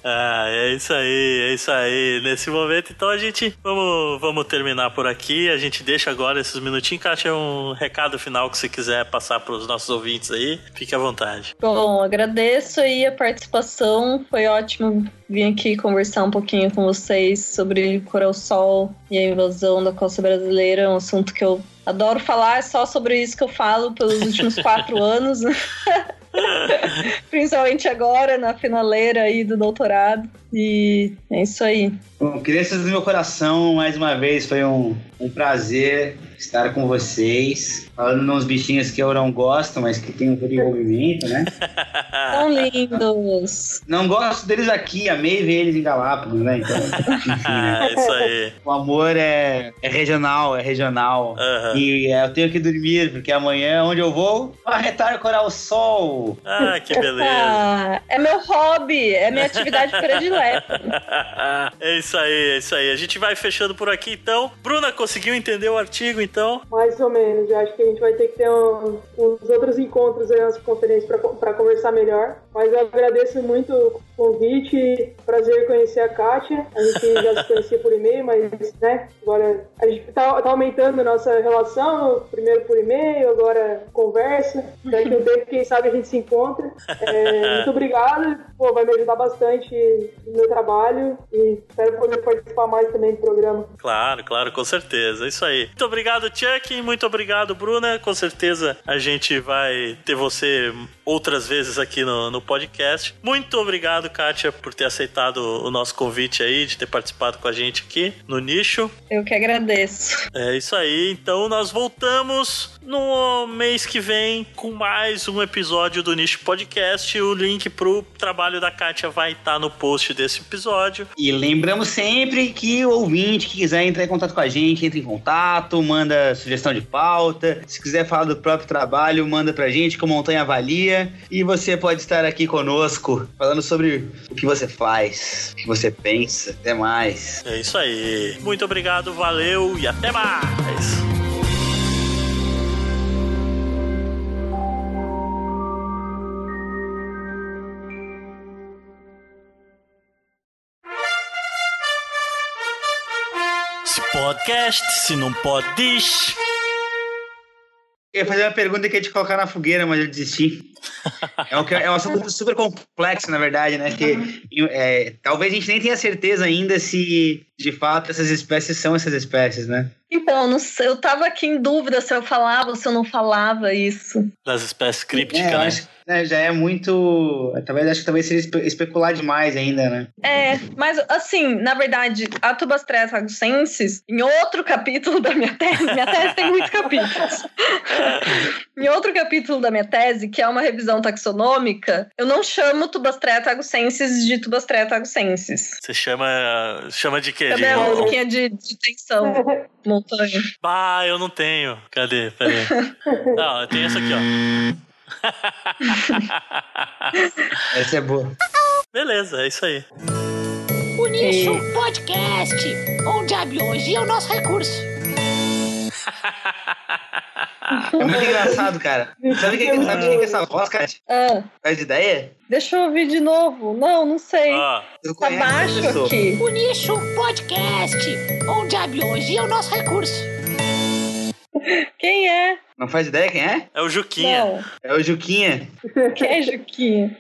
ah, é isso aí, é isso aí. Nesse momento, então a gente vamos, vamos terminar por aqui. A gente deixa agora esses minutinhos. Caixa um recado final que você quiser passar para os nossos ouvintes aí. Fique à vontade. Bom, agradeço aí a participação. Foi ótimo vir aqui conversar um pouquinho com vocês sobre Coral Sol e a invasão da costa brasileira. É um assunto que eu adoro falar, é só sobre isso que eu falo pelos últimos quatro anos. Principalmente agora, na finaleira aí do doutorado. E é isso aí. Bom, crianças do meu coração, mais uma vez, foi um, um prazer estar com vocês. Falando uns bichinhos que eu não gosto, mas que tem um desenvolvimento, né? Tão lindos. Não gosto deles aqui, amei ver eles em Galápagos, né? Então, enfim, né? É isso aí. O amor é, é regional, é regional. Aham. E é, eu tenho que dormir, porque amanhã, onde eu vou? Arretar coral sol. Ah, que beleza. É meu hobby, é minha atividade predileta. é isso aí, é isso aí. A gente vai fechando por aqui então. Bruna, conseguiu entender o artigo então? Mais ou menos. Eu acho que a gente vai ter que ter um- uns outros encontros aí nas conferências para conversar melhor. Mas eu agradeço muito o convite. Prazer conhecer a Kátia. A gente já se conhecia por e-mail, mas, né, agora a gente tá, tá aumentando a nossa relação. Primeiro por e-mail, agora conversa. Daqui a um tempo, quem sabe, a gente se encontra. É, muito obrigado. Pô, vai me ajudar bastante no meu trabalho. E espero poder participar mais também do programa. Claro, claro, com certeza. É isso aí. Muito obrigado, Chuck. Muito obrigado, Bruna. Com certeza a gente vai ter você outras vezes aqui no, no podcast. Muito obrigado, Kátia, por ter aceitado o nosso convite aí, de ter participado com a gente aqui no nicho. Eu que agradeço. É isso aí. Então nós voltamos no mês que vem com mais um episódio do Nicho Podcast. O link pro trabalho da Kátia vai estar no post desse episódio. E lembramos sempre que o ouvinte que quiser entrar em contato com a gente, entra em contato, manda sugestão de pauta. Se quiser falar do próprio trabalho, manda pra gente que o Montanha avalia. E você pode estar aqui conosco falando sobre o que você faz, o que você pensa. Até mais. É isso aí. Muito obrigado, valeu e até mais. Se podcast, se não pode, diz. Eu ia fazer uma pergunta que ia te colocar na fogueira, mas eu desisti. É um, é um assunto super complexo, na verdade, né? Que é, talvez a gente nem tenha certeza ainda se de fato essas espécies são essas espécies, né? Então, não sei, eu tava aqui em dúvida se eu falava ou se eu não falava isso. Das espécies crípticas, É, né? acho né, já é muito. Talvez acho que talvez seria espe- especular demais ainda, né? É, mas assim, na verdade, a Tubastreia tagucensis, em outro capítulo da minha tese, minha tese tem muitos capítulos. em outro capítulo da minha tese, que é uma revisão taxonômica, eu não chamo Tubastreia tagucensis de Tubastreia tagucensis. Você chama, chama de quê? De, Também é uma musiquinha de, de tensão. Montanha. Bah, eu não tenho. Cadê? Peraí. Não, eu tenho essa aqui, ó. Essa é boa. Beleza, é isso aí. O Nicho Podcast, onde a biologia é o nosso recurso. É muito engraçado, cara. Sabe o que, sabe quem que é essa voz, cara? Ah, Faz ideia? deixa eu ouvir de novo. Não, não sei. Eu tá baixo aqui. O Nicho Podcast, onde a biologia é o nosso recurso. Quem é? Não faz ideia quem é? é o Juquinha. Não. É o Juquinha. Quem é Juquinha?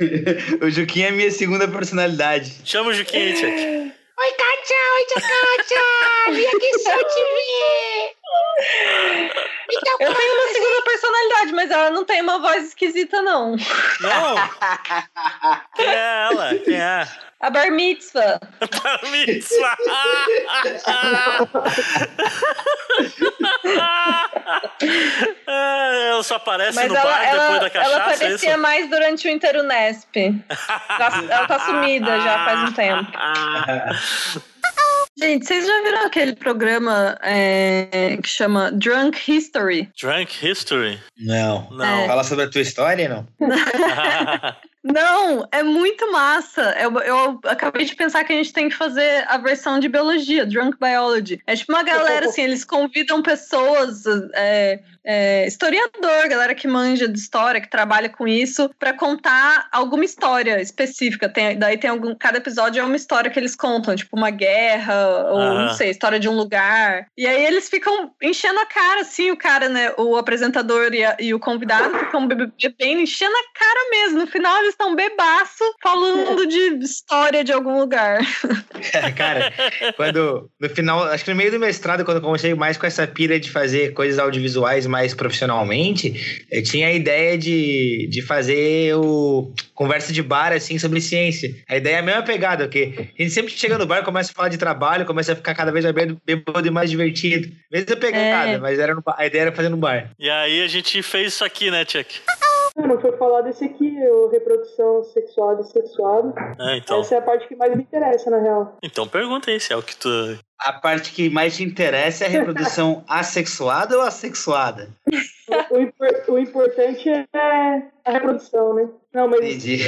o Juquinha é minha segunda personalidade. Chama o Juquinha Tchek. Oi, Kátia! Oi, tia Kátia! Vim aqui só te ver! Então, Eu tenho uma segunda personalidade, mas ela não tem uma voz esquisita, não. Não! Quem é ela? Quem é? A Bar Mitzvah. Bar mitzvah. Ah, ela só aparece Mas no ela, bar depois ela, da ela cachaça, é aparecia isso? mais durante o Interunesp. Ela, ela tá sumida já faz um tempo. Gente, vocês já viram aquele programa é, que chama Drunk History? Drunk History? Não. Não. Fala sobre a tua história, não? Não, é muito massa. Eu, eu acabei de pensar que a gente tem que fazer a versão de biologia, Drunk Biology. É tipo uma galera, assim, eles convidam pessoas, é, é, historiador, galera que manja de história, que trabalha com isso, pra contar alguma história específica. Tem, daí tem algum. Cada episódio é uma história que eles contam, tipo uma guerra, ou não sei, história de um lugar. E aí eles ficam enchendo a cara, assim, o cara, né? O apresentador e, a- e o convidado ficam be- bebendo, enchendo a cara mesmo. No final eles estão bebaço falando de história de algum lugar. Cara, quando. No final, acho que no meio do mestrado, quando eu comecei mais com essa pira de fazer coisas audiovisuais mais profissionalmente, eu tinha a ideia de, de fazer o conversa de bar, assim, sobre ciência. A ideia é a mesma pegada, porque a gente sempre chega no bar, começa a falar de trabalho, começa a ficar cada vez mais bê- bêbado e mais divertido. Mesma pegada, É. mas era no a ideia era fazer no bar. E aí a gente fez isso aqui, né, Tchek? Não, não foi falar desse aqui, o reprodução sexual e sexuada. É, então, Essa é a parte que mais me interessa, na real. então pergunta aí se é o que tu. A parte que mais te interessa é a reprodução assexuada ou assexuada? O, impor- o importante é a reprodução, né? Não, mas, Entendi.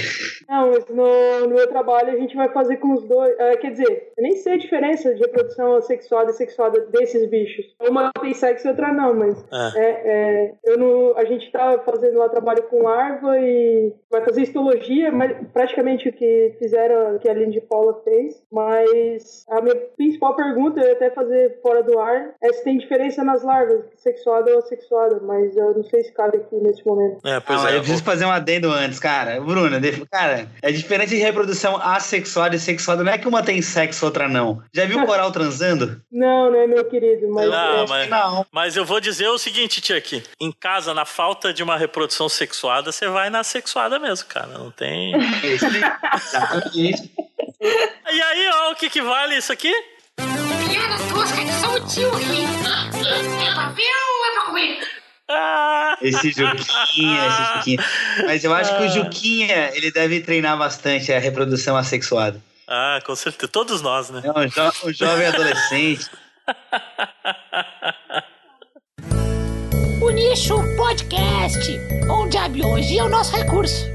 não, mas no, no meu trabalho a gente vai fazer com os dois. ah, quer dizer, eu nem sei a diferença de reprodução assexuada e sexuada desses bichos. Uma tem sexo e outra não, mas É. é, é, eu não, a gente tá fazendo lá trabalho com larva e vai fazer histologia, mas praticamente o que fizeram, que a Aline de Paula fez. Mas a minha principal pergunta, eu ia até fazer fora do ar, é se tem diferença nas larvas, sexuada ou assexuada, mas eu não sei se cabe aqui nesse momento. É, pois Não, é. eu preciso fazer um adendo antes, cara. Bruna, cara, é diferente de reprodução assexuada e sexuada. Não é que uma tem sexo, outra não. Já viu coral transando? Não, né, meu querido, mas Não, é, Ah, mas- Não. Mas eu vou dizer o seguinte, Chuck. Em casa, na falta de uma reprodução sexuada, você vai na sexuada mesmo, cara. Não tem. E aí, ó, o que que vale isso aqui? Piada tosca de só o tio aqui. É pra ver ou é pra comer? Ah! Esse Juquinha, esse Juquinha. Mas eu acho que o Juquinha, ele deve treinar bastante a reprodução assexuada. Ah, com certeza. Todos nós, né? É um, jo- um jovem adolescente. O Nicho Podcast, onde a biologia é o nosso recurso.